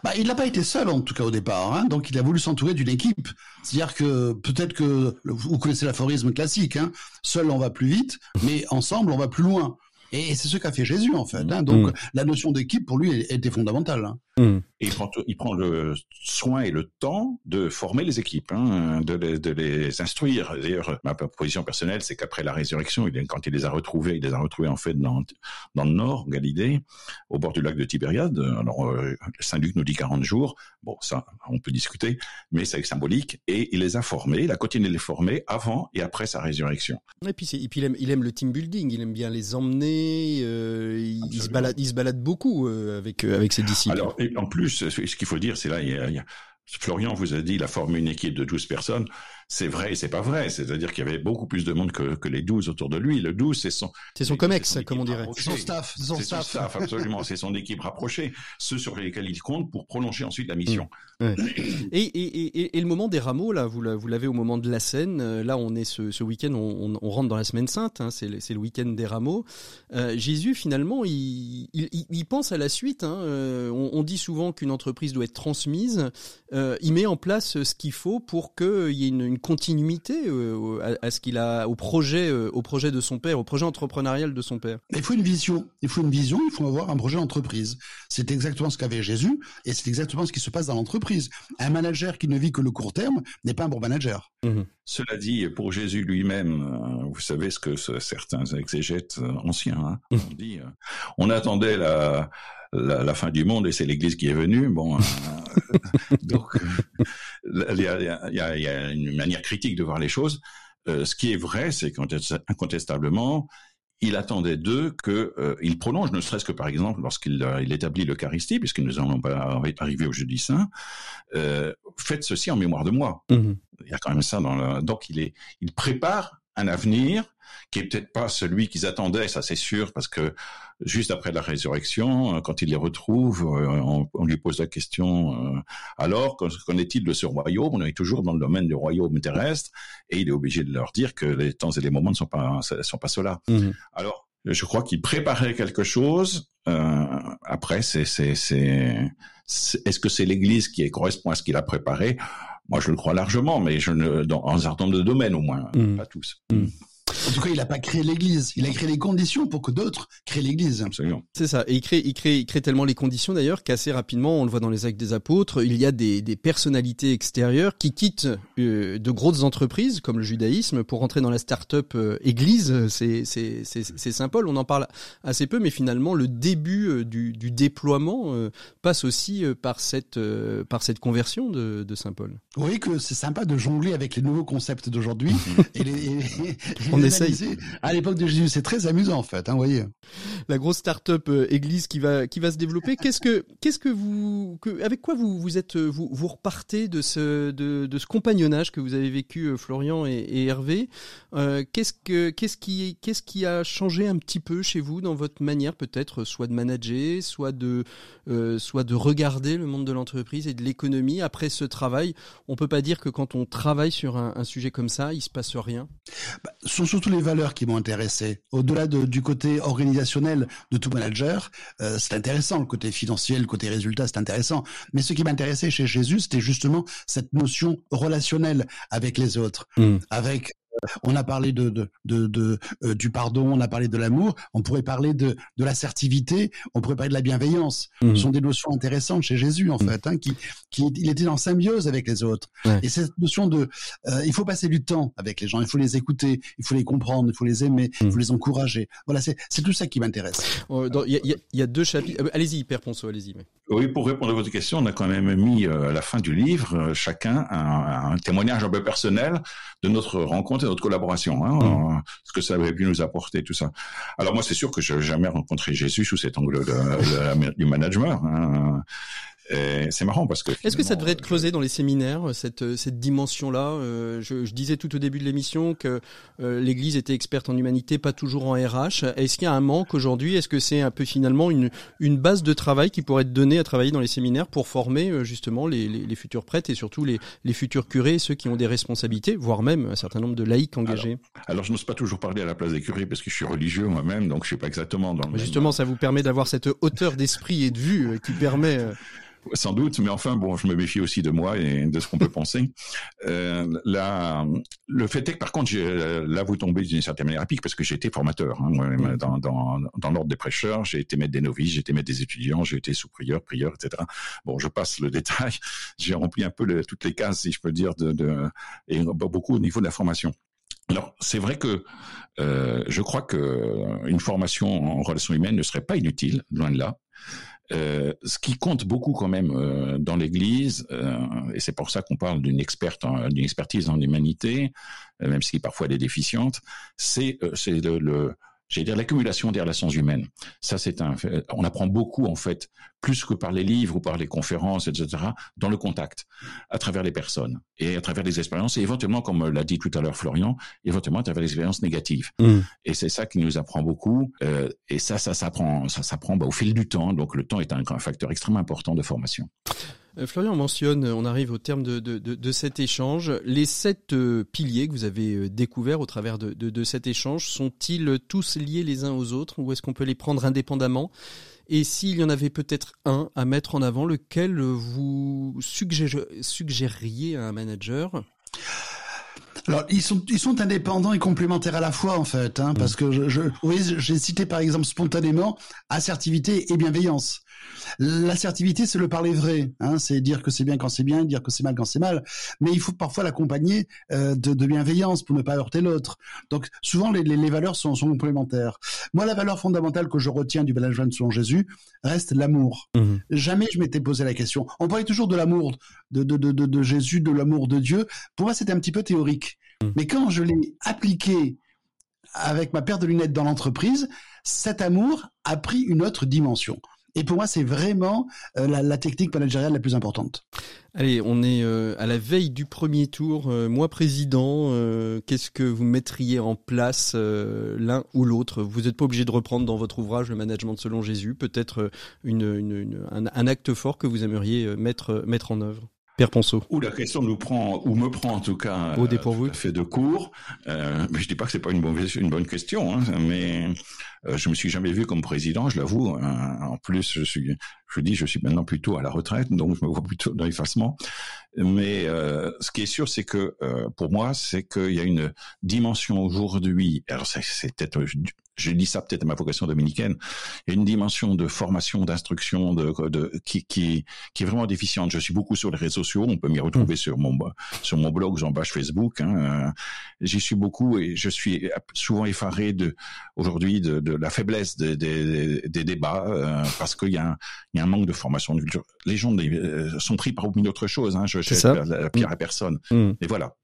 Bah, il n'a pas été seul en tout cas au départ, hein, donc il a voulu s'entourer d'une équipe. C'est-à-dire que peut-être que vous connaissez l'aphorisme classique, hein, seul on va plus vite, mais ensemble on va plus loin. Et c'est ce qu'a fait Jésus en fait. Hein. Donc mm. la notion d'équipe pour lui était fondamentale. Hein. Mm. Et il prend, il prend le soin et le temps de former les équipes, hein, de, les, de, les, instruire. D'ailleurs, ma position personnelle, c'est qu'après la résurrection, il, quand il les a retrouvés, il les a retrouvés en fait dans, dans le nord, Galilée, au bord du lac de Tibériade. Alors, euh, Saint-Luc nous dit 40 jours. Bon, ça, on peut discuter, mais c'est symbolique. Et il les a formés, il a continué de les former avant et après sa résurrection. Et puis, et puis il, aime, il aime le team building, il aime bien les emmener, euh, il, se balade, il se balade beaucoup euh, avec, euh, avec ses disciples. Alors, en plus, ce qu'il faut dire, c'est là, il y a, Florian vous a dit, il a formé une équipe de 12 personnes c'est vrai et c'est pas vrai. C'est-à-dire qu'il y avait beaucoup plus de monde que, que les 12 autour de lui. Le 12, c'est son... C'est son comex, comme on dirait. Son staff. Son, staff. absolument. c'est son équipe rapprochée. Ceux sur lesquels il compte pour prolonger ensuite la mission. Mmh. Et, et, et, et, le moment des rameaux, là, vous l'avez au moment de la scène. Euh, là, on est ce, ce week-end, on, on, rentre dans la semaine sainte. Hein, c'est le, week-end des rameaux. Euh, Jésus, finalement, il, il, il, pense à la suite. Hein, euh, on, on, dit souvent qu'une entreprise doit être transmise. Euh, il met en place ce qu'il faut pour qu'il y ait une, une continuité euh, à, ce qu'il a au projet, euh, au projet de son père, au projet entrepreneurial de son père. Il faut une vision. Il faut une vision. Il faut avoir un projet d'entreprise. C'est exactement ce qu'avait Jésus et c'est exactement ce qui se passe dans l'entreprise. Un manager qui ne vit que le court terme n'est pas un bon manager. Mhm. Cela dit, pour Jésus lui-même, euh, vous savez ce que certains exégètes anciens hein, mhm. on dit. on attendait la la, fin du monde et c'est l'Église qui est venue. Bon, donc il y a, y, a, y a, une manière critique de voir les choses. ce qui est vrai, c'est qu'incontestablement, il attendait d'eux qu'ils euh, prolongent, ne serait-ce que par exemple lorsqu'il euh, il établit l'Eucharistie, puisque nous allons pas arriver au jeudi saint, euh, faites ceci en mémoire de moi. Mmh il y a quand même ça dans le... Donc il est, il prépare un avenir qui est peut-être pas celui qu'ils attendaient, ça c'est sûr, parce que juste après la résurrection, euh, quand il les retrouve, euh, on, lui pose la question euh, alors qu'en est-il de ce royaume? On est toujours dans le domaine du royaume terrestre, et il est obligé de leur dire que les temps et les moments ne sont pas sont pas ceux-là. Mhm. Alors, je crois qu'il préparait quelque chose. après, c'est c'est c'est est-ce que c'est l'Église qui correspond à ce qu'il a préparé? Moi, je le crois largement, mais je ne dans un certain nombre de domaines au moins, mhm. pas tous. Mhm. En tout cas, il n'a pas créé l'Église. Il a créé les conditions pour que d'autres créent l'Église. Absolument. C'est ça. Et il crée, il crée, il crée tellement les conditions d'ailleurs qu'assez rapidement, on le voit dans les actes des apôtres, il y a des, des personnalités extérieures qui quittent euh, de grosses entreprises comme le judaïsme pour rentrer dans la start-up euh, Église. C'est, c'est, c'est, Saint Paul. On en parle assez peu, mais finalement, le début euh, du, du déploiement passe aussi par cette, par cette conversion de, de Saint Paul. Oui, que c'est sympa de jongler avec les nouveaux concepts d'aujourd'hui et les, on essaye. À l'époque de Jésus, c'est très amusant en fait, hein, voyez. La grosse start-up euh, église qui va qui va se développer. Qu'est-ce que qu'est-ce que vous que, avec quoi vous vous êtes vous vous repartez de ce de, de ce compagnonnage que vous avez vécu euh, Florian et, et Hervé. Euh, qu'est-ce que qu'est-ce qui qu'est-ce qui a changé un petit peu chez vous dans votre manière peut-être soit de manager, soit de euh, soit de regarder le monde de l'entreprise et de l'économie après ce travail? On peut pas dire que quand on travaille sur un, un sujet comme ça, il se passe rien. Bah, sont surtout les valeurs qui m'ont intéressé. Au-delà du côté organisationnel de tout manager, euh, c'est intéressant. Le côté financier, le côté résultat, c'est intéressant. Mais ce qui m'intéressait chez Jésus, c'était justement cette notion relationnelle avec les autres, mmh. avec on a parlé de, de, de, euh, du pardon, on a parlé de l'amour, on pourrait parler de, de l'assertivité, on pourrait parler de la bienveillance. Ce mmh. sont des notions intéressantes chez Jésus en mmh. fait, hein, qui, qui il était en symbiose avec les autres. Et cette notion de, euh, il faut passer du temps avec les gens, il faut les écouter, il faut les comprendre, il faut les aimer, il faut mmh. les encourager. Voilà, c'est tout ça qui m'intéresse. Oh, il y, a, y, a, deux chapitres. Euh, allez-y, Père Ponceau, allez-y. Oui, pour répondre à votre question, on a quand même mis à la fin du livre chacun un, un témoignage un peu personnel de notre rencontre et de notre collaboration. Hein. Mm. ce que ça avait pu nous apporter, tout ça. Alors moi, c'est sûr que je n'ai jamais rencontré Jésus sous cet angle de, du management. Hein. C'est marrant parce que. Est-ce que ça devrait être creusé dans les séminaires cette cette dimension-là? Euh, je, je, disais tout au début de l'émission que euh, l'Église était experte en humanité, pas toujours en RH. Est-ce qu'il y a un manque aujourd'hui? Est-ce que c'est un peu finalement une une base de travail qui pourrait être donnée à travailler dans les séminaires pour former euh, justement les, les, les, futurs prêtres et surtout les les futurs curés, ceux qui ont des responsabilités, voire même un certain nombre de laïcs engagés? Alors, je n'ose pas toujours parler à la place des curés parce que je suis religieux moi-même, donc je suis pas exactement dans. Le justement, ça vous permet d'avoir cette hauteur d'esprit et de vue qui permet sans doute, mais enfin bon, je me méfie aussi de moi et de ce qu'on peut penser. Euh, là, le fait est que par contre, là vous tombez d'une certaine manière à pic parce que j'ai été formateur hein, dans, dans, dans l'ordre des prêcheurs, j'ai été maître des novices, j'ai été maître des étudiants, j'ai été sous-prieur, prieur, etc. Bon, je passe le détail. J'ai rempli un peu le, toutes les cases, si je peux dire, de, de et beaucoup au niveau de la formation. Alors, c'est vrai que euh, je crois que une formation en relations humaines ne serait pas inutile, loin de là. Euh, ce qui compte beaucoup quand même euh, dans l'Église, euh, et c'est pour ça qu'on parle d'une experte, d'une expertise en humanité, même si parfois elle est déficiente, c'est le, le j'allais dire l'accumulation des relations humaines. Ça, c'est un, on apprend beaucoup en fait, plus que par les livres ou par les conférences, etc., dans le contact, à travers les personnes et à travers les expériences, et éventuellement, comme l'a dit tout à l'heure Florian, éventuellement à travers les expériences négatives. Mm. Et c'est ça qui nous apprend beaucoup. Euh, et ça, ça s'apprend, ça s'apprend bah, au fil du temps. Donc, le temps est un, un facteur extrêmement important de formation. Euh, Florian mentionne, on arrive au terme de, de, de, cet échange, les sept euh, piliers que vous avez euh, découverts au travers de, de cet échange sont-ils tous liés les uns aux autres ou est-ce qu'on peut les prendre indépendamment? Et s'il y en avait peut-être un à mettre en avant, lequel vous suggéreriez à un manager? Alors ils sont ils sont indépendants et complémentaires à la fois en fait, hein, parce que je, je oui j'ai cité par exemple spontanément assertivité et bienveillance. L'assertivité, c'est le parler vrai. Hein, c'est dire que c'est bien quand c'est bien, dire que c'est mal quand c'est mal. Mais il faut parfois l'accompagner euh, de, de, bienveillance pour ne pas heurter l'autre. Donc souvent, les, les, valeurs sont, sont, complémentaires. Moi, la valeur fondamentale que je retiens du management selon Jésus reste l'amour. Mmh. Jamais je m'étais posé la question. On parlait toujours de l'amour de, de, de, de, Jésus, de l'amour de Dieu. Pour moi, c'était un petit peu théorique. Mmh. Mais quand je l'ai appliqué avec ma paire de lunettes dans l'entreprise, cet amour a pris une autre dimension. Et pour moi, c'est vraiment euh, la, la, technique managériale la plus importante. Allez, on est euh, à la veille du premier tour. Euh, moi, président, qu'est-ce que vous mettriez en place l'un ou l'autre? Vous n'êtes pas obligé de reprendre dans votre ouvrage le management selon Jésus. Peut-être une, un, un, acte fort que vous aimeriez mettre, mettre en œuvre. Pierre Ponceau. Ou la question nous prend, ou me prend en tout cas, au dépourvu. fait de cours. mais je dis pas que c'est pas une bonne, une bonne question, hein, mais euh, je me suis jamais vu comme président, je l'avoue. Hein. En plus, je suis, je dis, je suis maintenant plutôt à la retraite, donc je me vois plutôt dans l'effacement. Mais euh, ce qui est sûr, c'est que euh, pour moi, c'est qu'il y a une dimension aujourd'hui. Alors c'est peut-être je dis ça peut-être à ma vocation dominicaine, il y a une dimension de formation, d'instruction, de, de, qui, qui, qui est vraiment déficiente. Je suis beaucoup sur les réseaux sociaux, on peut m'y retrouver mmh. sur mon sur mon blog, sur page Facebook. Hein. J'y suis beaucoup et je suis souvent effaré de aujourd'hui de, de, la faiblesse des, des, des débats euh, parce qu'il y, a un, il y a un manque de formation. Les gens euh, sont pris par une autre chose. Hein. Je ne la, pire à personne. Mmh. Et voilà.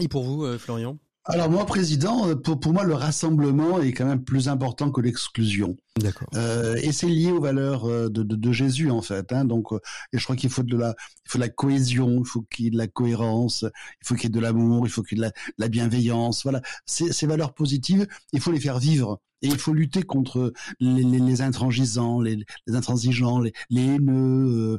Et pour vous, euh, Florian? Alors moi, président, euh, pour, pour moi, le rassemblement est quand même plus important que l'exclusion. D'accord. Euh, et c'est lié aux valeurs euh, de, de, de Jésus en fait. Hein, donc, euh, et je crois qu'il faut de la, il faut de la cohésion, il faut qu'il y ait de la cohérence, il faut qu'il y ait de l'amour, il faut qu'il y ait de la, la bienveillance. Voilà, ces, valeurs positives, il faut les faire vivre. Et il faut lutter contre les, les, les intransigeants, les, les, intransigeants, les, les haineux.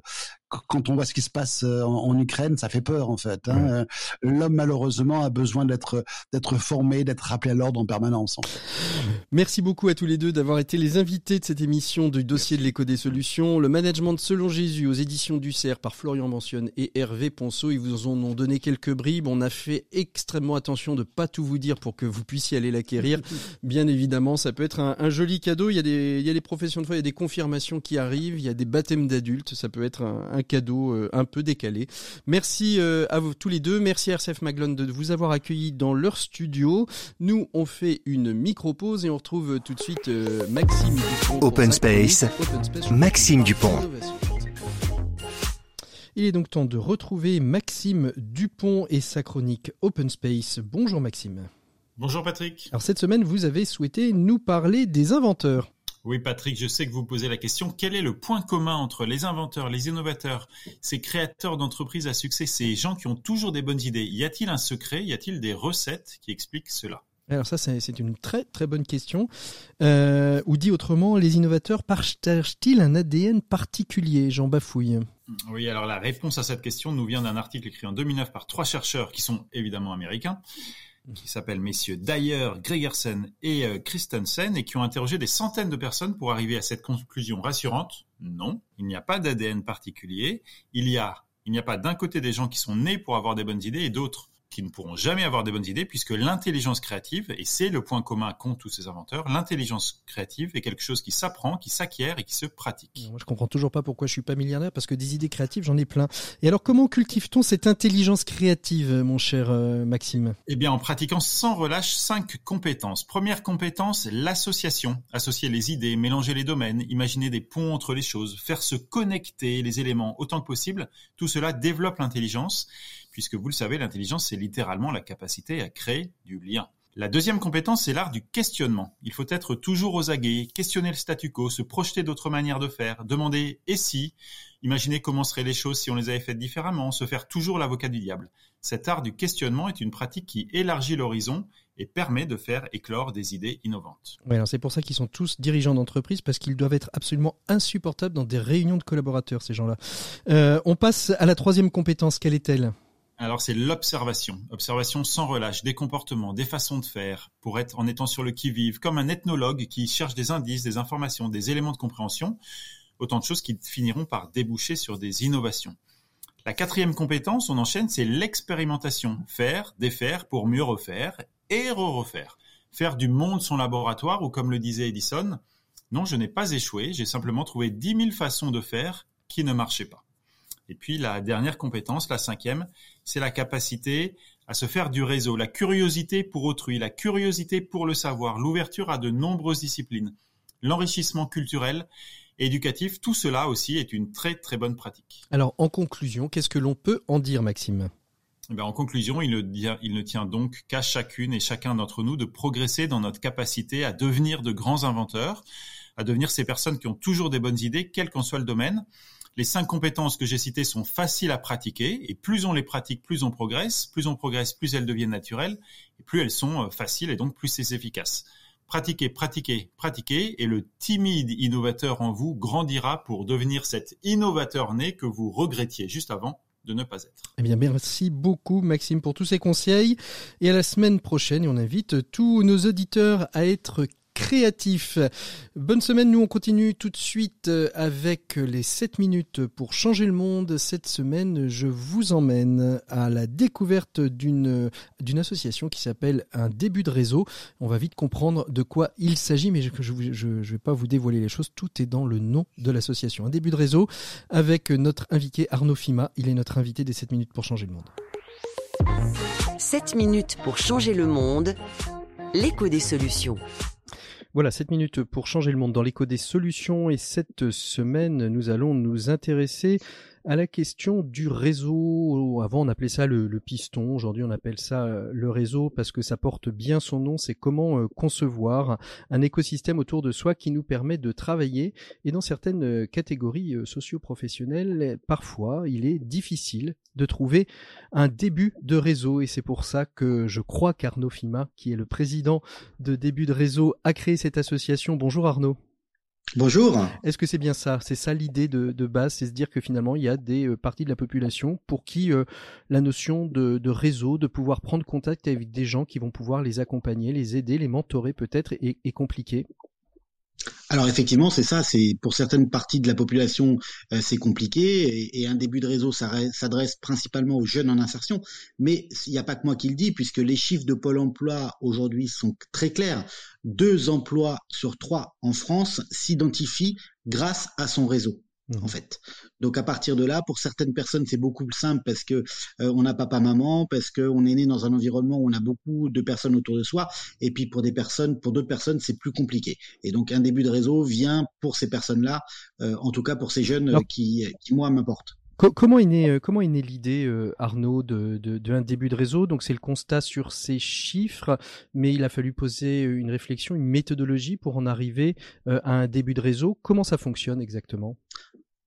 quand on voit ce qui se passe en, Ukraine, ça fait peur en fait. Hein. L'homme malheureusement a besoin d'être d'être formé, d'être rappelé à l'ordre en permanence. En fait. Merci beaucoup à tous les deux d'avoir été les de cette émission du dossier de l'éco des solutions, le management selon Jésus aux éditions du CERF par Florian Mentionne et Hervé Ponceau. Ils vous en ont donné quelques bribes. On a fait extrêmement attention de pas tout vous dire pour que vous puissiez aller l'acquérir. Bien évidemment, ça peut être un, joli cadeau. Il y, a des, il y a des professions de foi, il y a des confirmations qui arrivent, il y a des baptêmes d'adultes. Ça peut être un, cadeau euh, un peu décalé. Merci euh, à vous tous les deux. Merci à RCF Maglone de vous avoir accueillis dans leur studio. Nous, on fait une micro-pause et on retrouve tout de suite euh, Maxime Open Space, Maxime Dupont. Il est donc temps de retrouver Maxime Dupont et sa chronique Open Space. Bonjour Maxime. Bonjour Patrick. Alors cette semaine, vous avez souhaité nous parler des inventeurs. Oui Patrick, je sais que vous posez la question, quel est le point commun entre les inventeurs, les innovateurs, ces créateurs d'entreprises à succès, ces gens qui ont toujours des bonnes idées? Y a-t-il un secret? Y a-t-il des recettes qui expliquent cela? Alors ça, c'est une très très bonne question. Euh, ou dit autrement, les innovateurs partagent-ils un ADN particulier? Jean Bafouille. Oui, alors la réponse à cette question nous vient d'un article écrit en 2009 par trois chercheurs qui sont évidemment américains, qui s'appellent messieurs Dyer, Gregersen et euh, Christensen, et qui ont interrogé des centaines de personnes pour arriver à cette conclusion rassurante. Non, il n'y a pas d'ADN particulier. Il y a, il n'y a pas d'un côté des gens qui sont nés pour avoir des bonnes idées et d'autres qui ne pourront jamais avoir des bonnes idées puisque l'intelligence créative, et c'est le point commun qu'ont tous ces inventeurs, l'intelligence créative est quelque chose qui s'apprend, qui s'acquiert et qui se pratique. Moi, je comprends toujours pas pourquoi je suis pas milliardaire parce que des idées créatives, j'en ai plein. Et alors, comment cultive-t-on cette intelligence créative, mon cher euh, Maxime? Eh bien, en pratiquant sans relâche cinq compétences. Première compétence, l'association. Associer les idées, mélanger les domaines, imaginer des ponts entre les choses, faire se connecter les éléments autant que possible. Tout cela développe l'intelligence puisque vous le savez, l'intelligence, c'est littéralement la capacité à créer du lien. La deuxième compétence, c'est l'art du questionnement. Il faut être toujours aux aguets, questionner le statu quo, se projeter d'autres manières de faire, demander et si, imaginer comment seraient les choses si on les avait faites différemment, se faire toujours l'avocat du diable. Cet art du questionnement est une pratique qui élargit l'horizon et permet de faire éclore des idées innovantes. Oui, alors c'est pour ça qu'ils sont tous dirigeants d'entreprise parce qu'ils doivent être absolument insupportables dans des réunions de collaborateurs, ces gens-là. Euh, on passe à la troisième compétence. Quelle est-elle? Alors c'est l'observation, observation sans relâche, des comportements, des façons de faire, pour être en étant sur le qui-vive, comme un ethnologue qui cherche des indices, des informations, des éléments de compréhension, autant de choses qui finiront par déboucher sur des innovations. La quatrième compétence, on enchaîne, c'est l'expérimentation, faire, défaire pour mieux refaire et re-refaire. Faire du monde son laboratoire ou comme le disait Edison, Non, je n'ai pas échoué, j'ai simplement trouvé 10 000 façons de faire qui ne marchaient pas. Et puis la dernière compétence, la cinquième, c'est la capacité à se faire du réseau, la curiosité pour autrui, la curiosité pour le savoir, l'ouverture à de nombreuses disciplines, l'enrichissement culturel, éducatif, tout cela aussi est une très très bonne pratique. Alors en conclusion, qu'est-ce que l'on peut en dire Maxime? Eh en conclusion, il ne, il ne tient donc qu'à chacune et chacun d'entre nous de progresser dans notre capacité à devenir de grands inventeurs, à devenir ces personnes qui ont toujours des bonnes idées, quel qu'en soit le domaine. Les cinq compétences que j'ai citées sont faciles à pratiquer et plus on les pratique, plus on progresse. Plus on progresse, plus elles deviennent naturelles et plus elles sont euh, faciles et donc plus c'est efficace. Pratiquez, pratiquez, pratiquez et le timide innovateur en vous grandira pour devenir cet innovateur né que vous regrettiez juste avant de ne pas être. Eh bien, merci beaucoup Maxime pour tous ces conseils. Et à la semaine prochaine, on invite tous nos auditeurs à être créatif. Bonne semaine, nous on continue tout de suite euh, avec les 7 minutes pour changer le monde. Cette semaine, je vous emmène à la découverte d'une d'une association qui s'appelle Un début de réseau. On va vite comprendre de quoi il s'agit, mais je ne je, vais pas vous dévoiler les choses. Tout est dans le nom de l'association. Un début de réseau avec notre invité Arnaud Fima. Il est notre invité des 7 minutes pour changer le monde. 7 minutes pour changer le monde. L'écho des solutions. Voilà, 7 minutes pour changer le monde dans l'écho des solutions et cette semaine, nous allons nous intéresser à la question du réseau. Avant, on appelait ça le, piston. Aujourd'hui, on appelle ça euh, le réseau parce que ça porte bien son nom. C'est comment euh, concevoir un écosystème autour de soi qui nous permet de travailler. Et dans certaines euh, catégories socio-professionnelles, parfois, il est difficile de trouver un début de réseau. Et c'est pour ça que je crois qu'Arnaud Fima, qui est le président de Début de Réseau, a créé cette association. Bonjour Arnaud. Bonjour. Est-ce que c'est bien ça? C'est ça l'idée de, base, c'est se dire que finalement il y a des euh, parties de la population pour qui euh, la notion de, réseau, de pouvoir prendre contact avec des gens qui vont pouvoir les accompagner, les aider, les mentorer peut-être est, est compliqué. Alors effectivement, c'est ça. C'est pour certaines parties de la population, euh, c'est compliqué et, un début de réseau s'adresse principalement aux jeunes en insertion. Mais il n'y a pas que moi qui le dis, puisque les chiffres de Pôle Emploi aujourd'hui sont très clairs. Deux emplois sur trois en France s'identifient grâce à son réseau en mmh. fait. Donc à partir de là, pour certaines personnes, c'est beaucoup plus simple parce que euh, on n'a papa maman, parce qu'on est né dans un environnement où on a beaucoup de personnes autour de soi, et puis pour des personnes, pour d'autres personnes, c'est plus compliqué. Et donc un début de réseau vient pour ces personnes-là, euh, en tout cas pour ces jeunes qui, qui moi m'importent. Comment est née, euh, comment est née l'idée, Arnaud, de, de, un début de réseau? Donc c'est le constat sur ces chiffres, mais il a fallu poser une réflexion, une méthodologie pour en arriver à un début de réseau. Comment ça fonctionne exactement?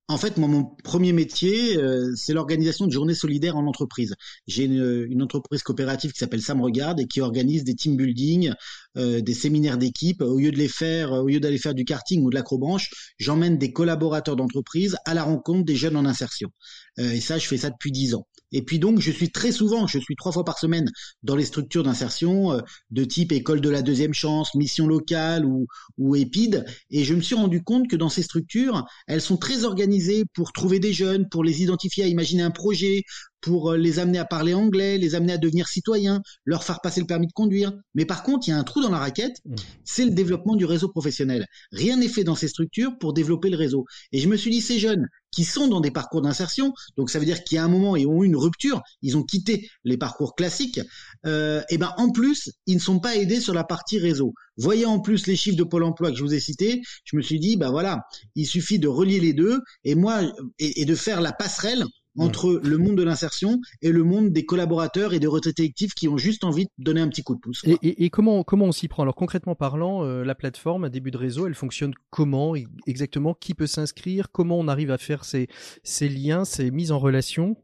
En fait, mon premier métier, euh, c'est l'organisation de journées solidaires en entreprise. J'ai une, entreprise coopérative qui s'appelle Sam Regarde et qui organise des team building, euh, des séminaires d'équipe. Au lieu de les faire, au lieu d'aller faire du karting ou de l'acrobranche, j'emmène des collaborateurs d'entreprise à la rencontre des jeunes en insertion. Euh, et ça, je fais ça depuis dix ans. Et puis donc, je suis très souvent, je suis trois fois par semaine dans les structures d'insertion euh, de type école de la deuxième chance, mission locale ou, ou EPID. Et je me suis rendu compte que dans ces structures, elles sont très organisées pour trouver des jeunes, pour les identifier à imaginer un projet, pour euh, les amener à parler anglais, les amener à devenir citoyens, leur faire passer le permis de conduire. Mais par contre, il y a un trou dans la raquette, mmh. c'est le développement du réseau professionnel. Rien n'est fait dans ces structures pour développer le réseau. Et je me suis dit, ces jeunes qui sont dans des parcours d'insertion, donc ça veut dire qu'il y a un moment, ils ont eu une rupture, ils ont quitté les parcours classiques, euh, et ben en plus, ils ne sont pas aidés sur la partie réseau. Voyant en plus les chiffres de Pôle Emploi que je vous ai cités, je me suis dit, ben voilà, il suffit de relier les deux, et moi, et de faire la passerelle entre le monde de l'insertion et le monde des collaborateurs et des retraités actifs qui ont juste envie de donner un petit coup de pouce. Et, comment, comment on s'y prend? Alors concrètement parlant, euh, la plateforme, un début de réseau, elle fonctionne comment exactement? Qui peut s'inscrire? Comment on arrive à faire ces, ces liens, ces mises en relation?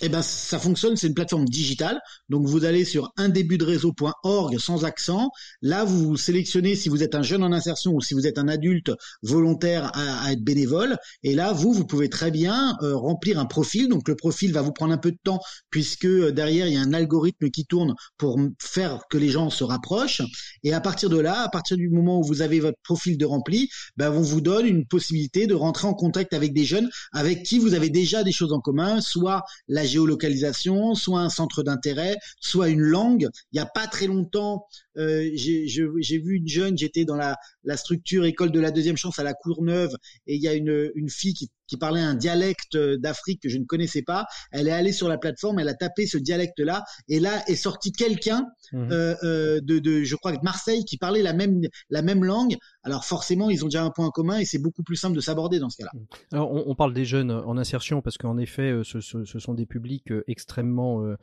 Eh ben, ça fonctionne, c'est une plateforme digitale. Donc, vous allez sur undébutderéseau.org sans accent. Là, vous sélectionnez si vous êtes un jeune en insertion ou si vous êtes un adulte volontaire à, être bénévole. Et là, vous, vous pouvez très bien euh, remplir un profil. Donc, le profil va vous prendre un peu de temps puisque euh, derrière, il y a un algorithme qui tourne pour faire que les gens se rapprochent. Et à partir de là, à partir du moment où vous avez votre profil de rempli, ben, on vous donne une possibilité de rentrer en contact avec des jeunes avec qui vous avez déjà des choses en commun, soit la géolocalisation, soit un centre d'intérêt, soit une langue. Il n'y a pas très longtemps, euh, j'ai vu une jeune, j'étais dans la, structure école de la deuxième chance à la Courneuve, et il y a une fille qui qui parlait un dialecte d'Afrique que je ne connaissais pas. Elle est allée sur la plateforme, elle a tapé ce dialecte-là, et là est sorti quelqu'un mhm. euh, euh, de, de, je crois, de Marseille qui parlait la même la même langue. Alors forcément, ils ont déjà un point commun et c'est beaucoup plus simple de s'aborder dans ce cas-là. Alors on, on, parle des jeunes en insertion parce qu'en effet, euh, ce, ce, ce, sont des publics euh, extrêmement euh,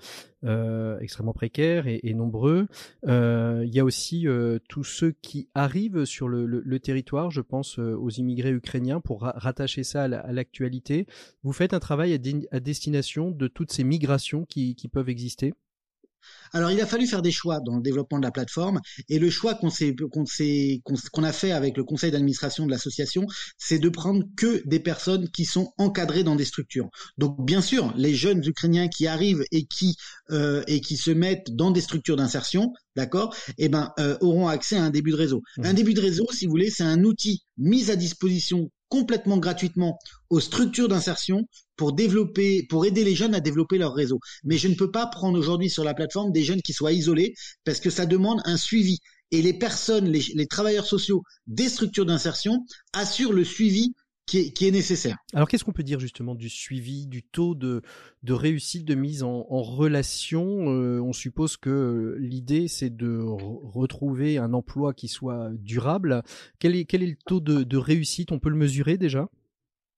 euh, extrêmement précaires et, et nombreux. Euh, il y a aussi tous ceux qui arrivent sur le, le, le, territoire. Je pense aux immigrés ukrainiens pour rattacher ça à l'actualité. Vous faites un travail à, à, destination de toutes ces migrations qui, qui peuvent exister? Alors, il a fallu faire des choix dans le développement de la plateforme, et le choix qu'on a fait avec le conseil d'administration de l'association, c'est de prendre que des personnes qui sont encadrées dans des structures. Donc, bien sûr, les jeunes Ukrainiens qui arrivent et qui euh, et qui se mettent dans des structures d'insertion, d'accord, eh ben, euh, auront accès à un début de réseau. Mmh. Un début de réseau, si vous voulez, c'est un outil mis à disposition complètement gratuitement aux structures d'insertion pour développer, pour aider les jeunes à développer leur réseau. Mais je ne peux pas prendre aujourd'hui sur la plateforme des jeunes qui soient isolés parce que ça demande un suivi. Et les personnes, les, les travailleurs sociaux des structures d'insertion assurent le suivi qui est, nécessaire. Alors qu'est-ce qu'on peut dire justement du suivi, du taux de, de réussite de mise en, en relation? Euh, On suppose que l'idée c'est de retrouver un emploi qui soit durable. Quel est, quel est le taux de, de réussite? On peut le mesurer déjà?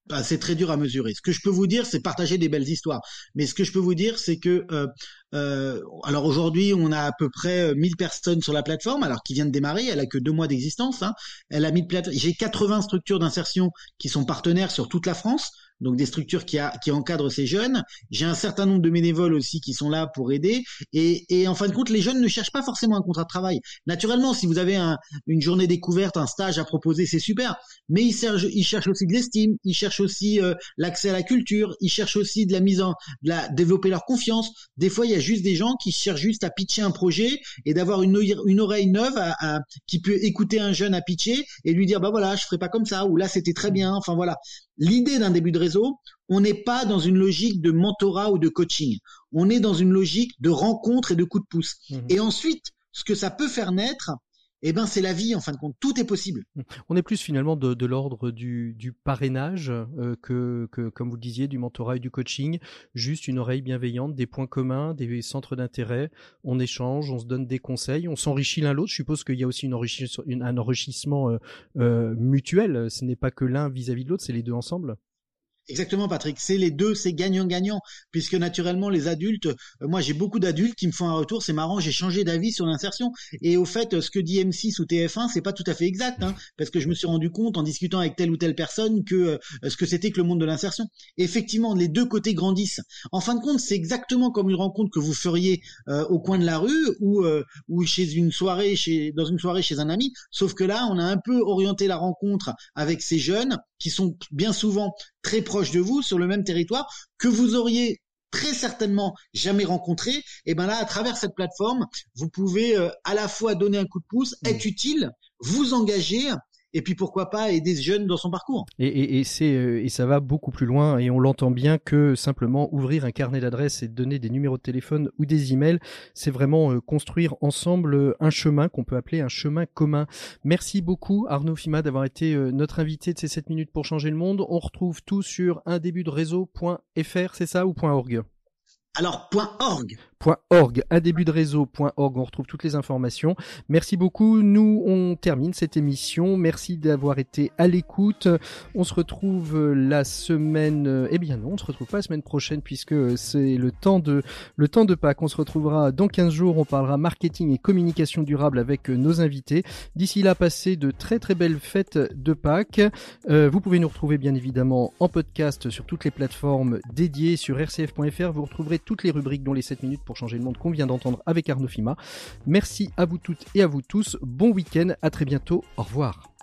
Bah, c'est très dur à mesurer. Ce que je peux vous dire, c'est partager des belles histoires. Mais ce que je peux vous dire, c'est que euh, euh, alors aujourd'hui, on a à peu près 1000 euh, personnes sur la plateforme, alors qui vient de démarrer. Elle a que deux mois d'existence. Hein. Elle a mis J'ai 80 structures d'insertion qui sont partenaires sur toute la France donc des structures qui, a, qui encadrent ces jeunes. J'ai un certain nombre de bénévoles aussi qui sont là pour aider. Et, et, en fin de compte, les jeunes ne cherchent pas forcément un contrat de travail. Naturellement, si vous avez un, une journée découverte, un stage à proposer, c'est super. Mais ils cherchent, ils cherchent aussi de l'estime, ils cherchent aussi euh, l'accès à la culture, ils cherchent aussi de la mise en, de la, développer leur confiance. Des fois, il y a juste des gens qui cherchent juste à pitcher un projet et d'avoir une, oreille neuve à, qui peut écouter un jeune à pitcher et lui dire bah voilà, je ferai pas comme ça ou là c'était très bien. Enfin voilà l'idée d'un début de réseau, on n'est pas dans une logique de mentorat ou de coaching. On est dans une logique de rencontre et de coup de pouce. Mhm. Et ensuite, ce que ça peut faire naître, eh ben c'est la vie en fin de compte, tout est possible. On est plus finalement de, l'ordre du, parrainage euh, que, que, comme vous le disiez, du mentorat et du coaching, juste une oreille bienveillante, des points communs, des centres d'intérêt, on échange, on se donne des conseils, on s'enrichit l'un l'autre. Je suppose qu'il y a aussi une un enrichissement euh, euh, mutuel, ce n'est pas que l'un vis-à-vis de l'autre, c'est les deux ensemble. Exactement, Patrick. C'est les deux, c'est gagnant-gagnant, puisque naturellement les adultes, euh, moi j'ai beaucoup d'adultes qui me font un retour, c'est marrant, j'ai changé d'avis sur l'insertion. Et au fait, ce que dit M6 ou TF1, c'est pas tout à fait exact, hein, parce que je me suis rendu compte en discutant avec telle ou telle personne que euh, ce que c'était que le monde de l'insertion. Effectivement, les deux côtés grandissent. En fin de compte, c'est exactement comme une rencontre que vous feriez euh, au coin de la rue ou ou chez une soirée, chez dans une soirée chez un ami. Sauf que là, on a un peu orienté la rencontre avec ces jeunes qui sont bien souvent très proches de vous sur le même territoire que vous auriez très certainement jamais rencontré, et ben là, à travers cette plateforme, vous pouvez euh, à la fois donner un coup de pouce, être utile, vous engager et puis pourquoi pas aider ce jeune dans son parcours. Et, et, et c'est euh, et ça va beaucoup plus loin et on l'entend bien que simplement ouvrir un carnet d'adresses et donner des numéros de téléphone ou des emails, c'est vraiment euh, construire ensemble euh, un chemin qu'on peut appeler un chemin commun. Merci beaucoup Arnaud Fima d'avoir été notre invité de ces 7 minutes pour changer le monde. On retrouve tout sur un début de réseau.fr, c'est ça ou .org? Alors, .org. .org, à début de réseau.org, on retrouve toutes les informations. Merci beaucoup. Nous, on termine cette émission. Merci d'avoir été à l'écoute. On se retrouve la semaine, eh bien non, on se retrouve pas la semaine prochaine puisque c'est le temps de, le temps de Pâques. On se retrouvera dans 15 jours. On parlera marketing et communication durable avec nos invités. D'ici là, passez de très très belles fêtes de Pâques. Euh, vous pouvez nous retrouver bien évidemment en podcast sur toutes les plateformes dédiées sur rcf.fr. Vous retrouverez toutes les rubriques dont les 7 minutes pour changer le monde qu'on vient d'entendre avec Arnaud Fima. Merci à vous toutes et à vous tous. Bon week-end, à très bientôt. Au revoir.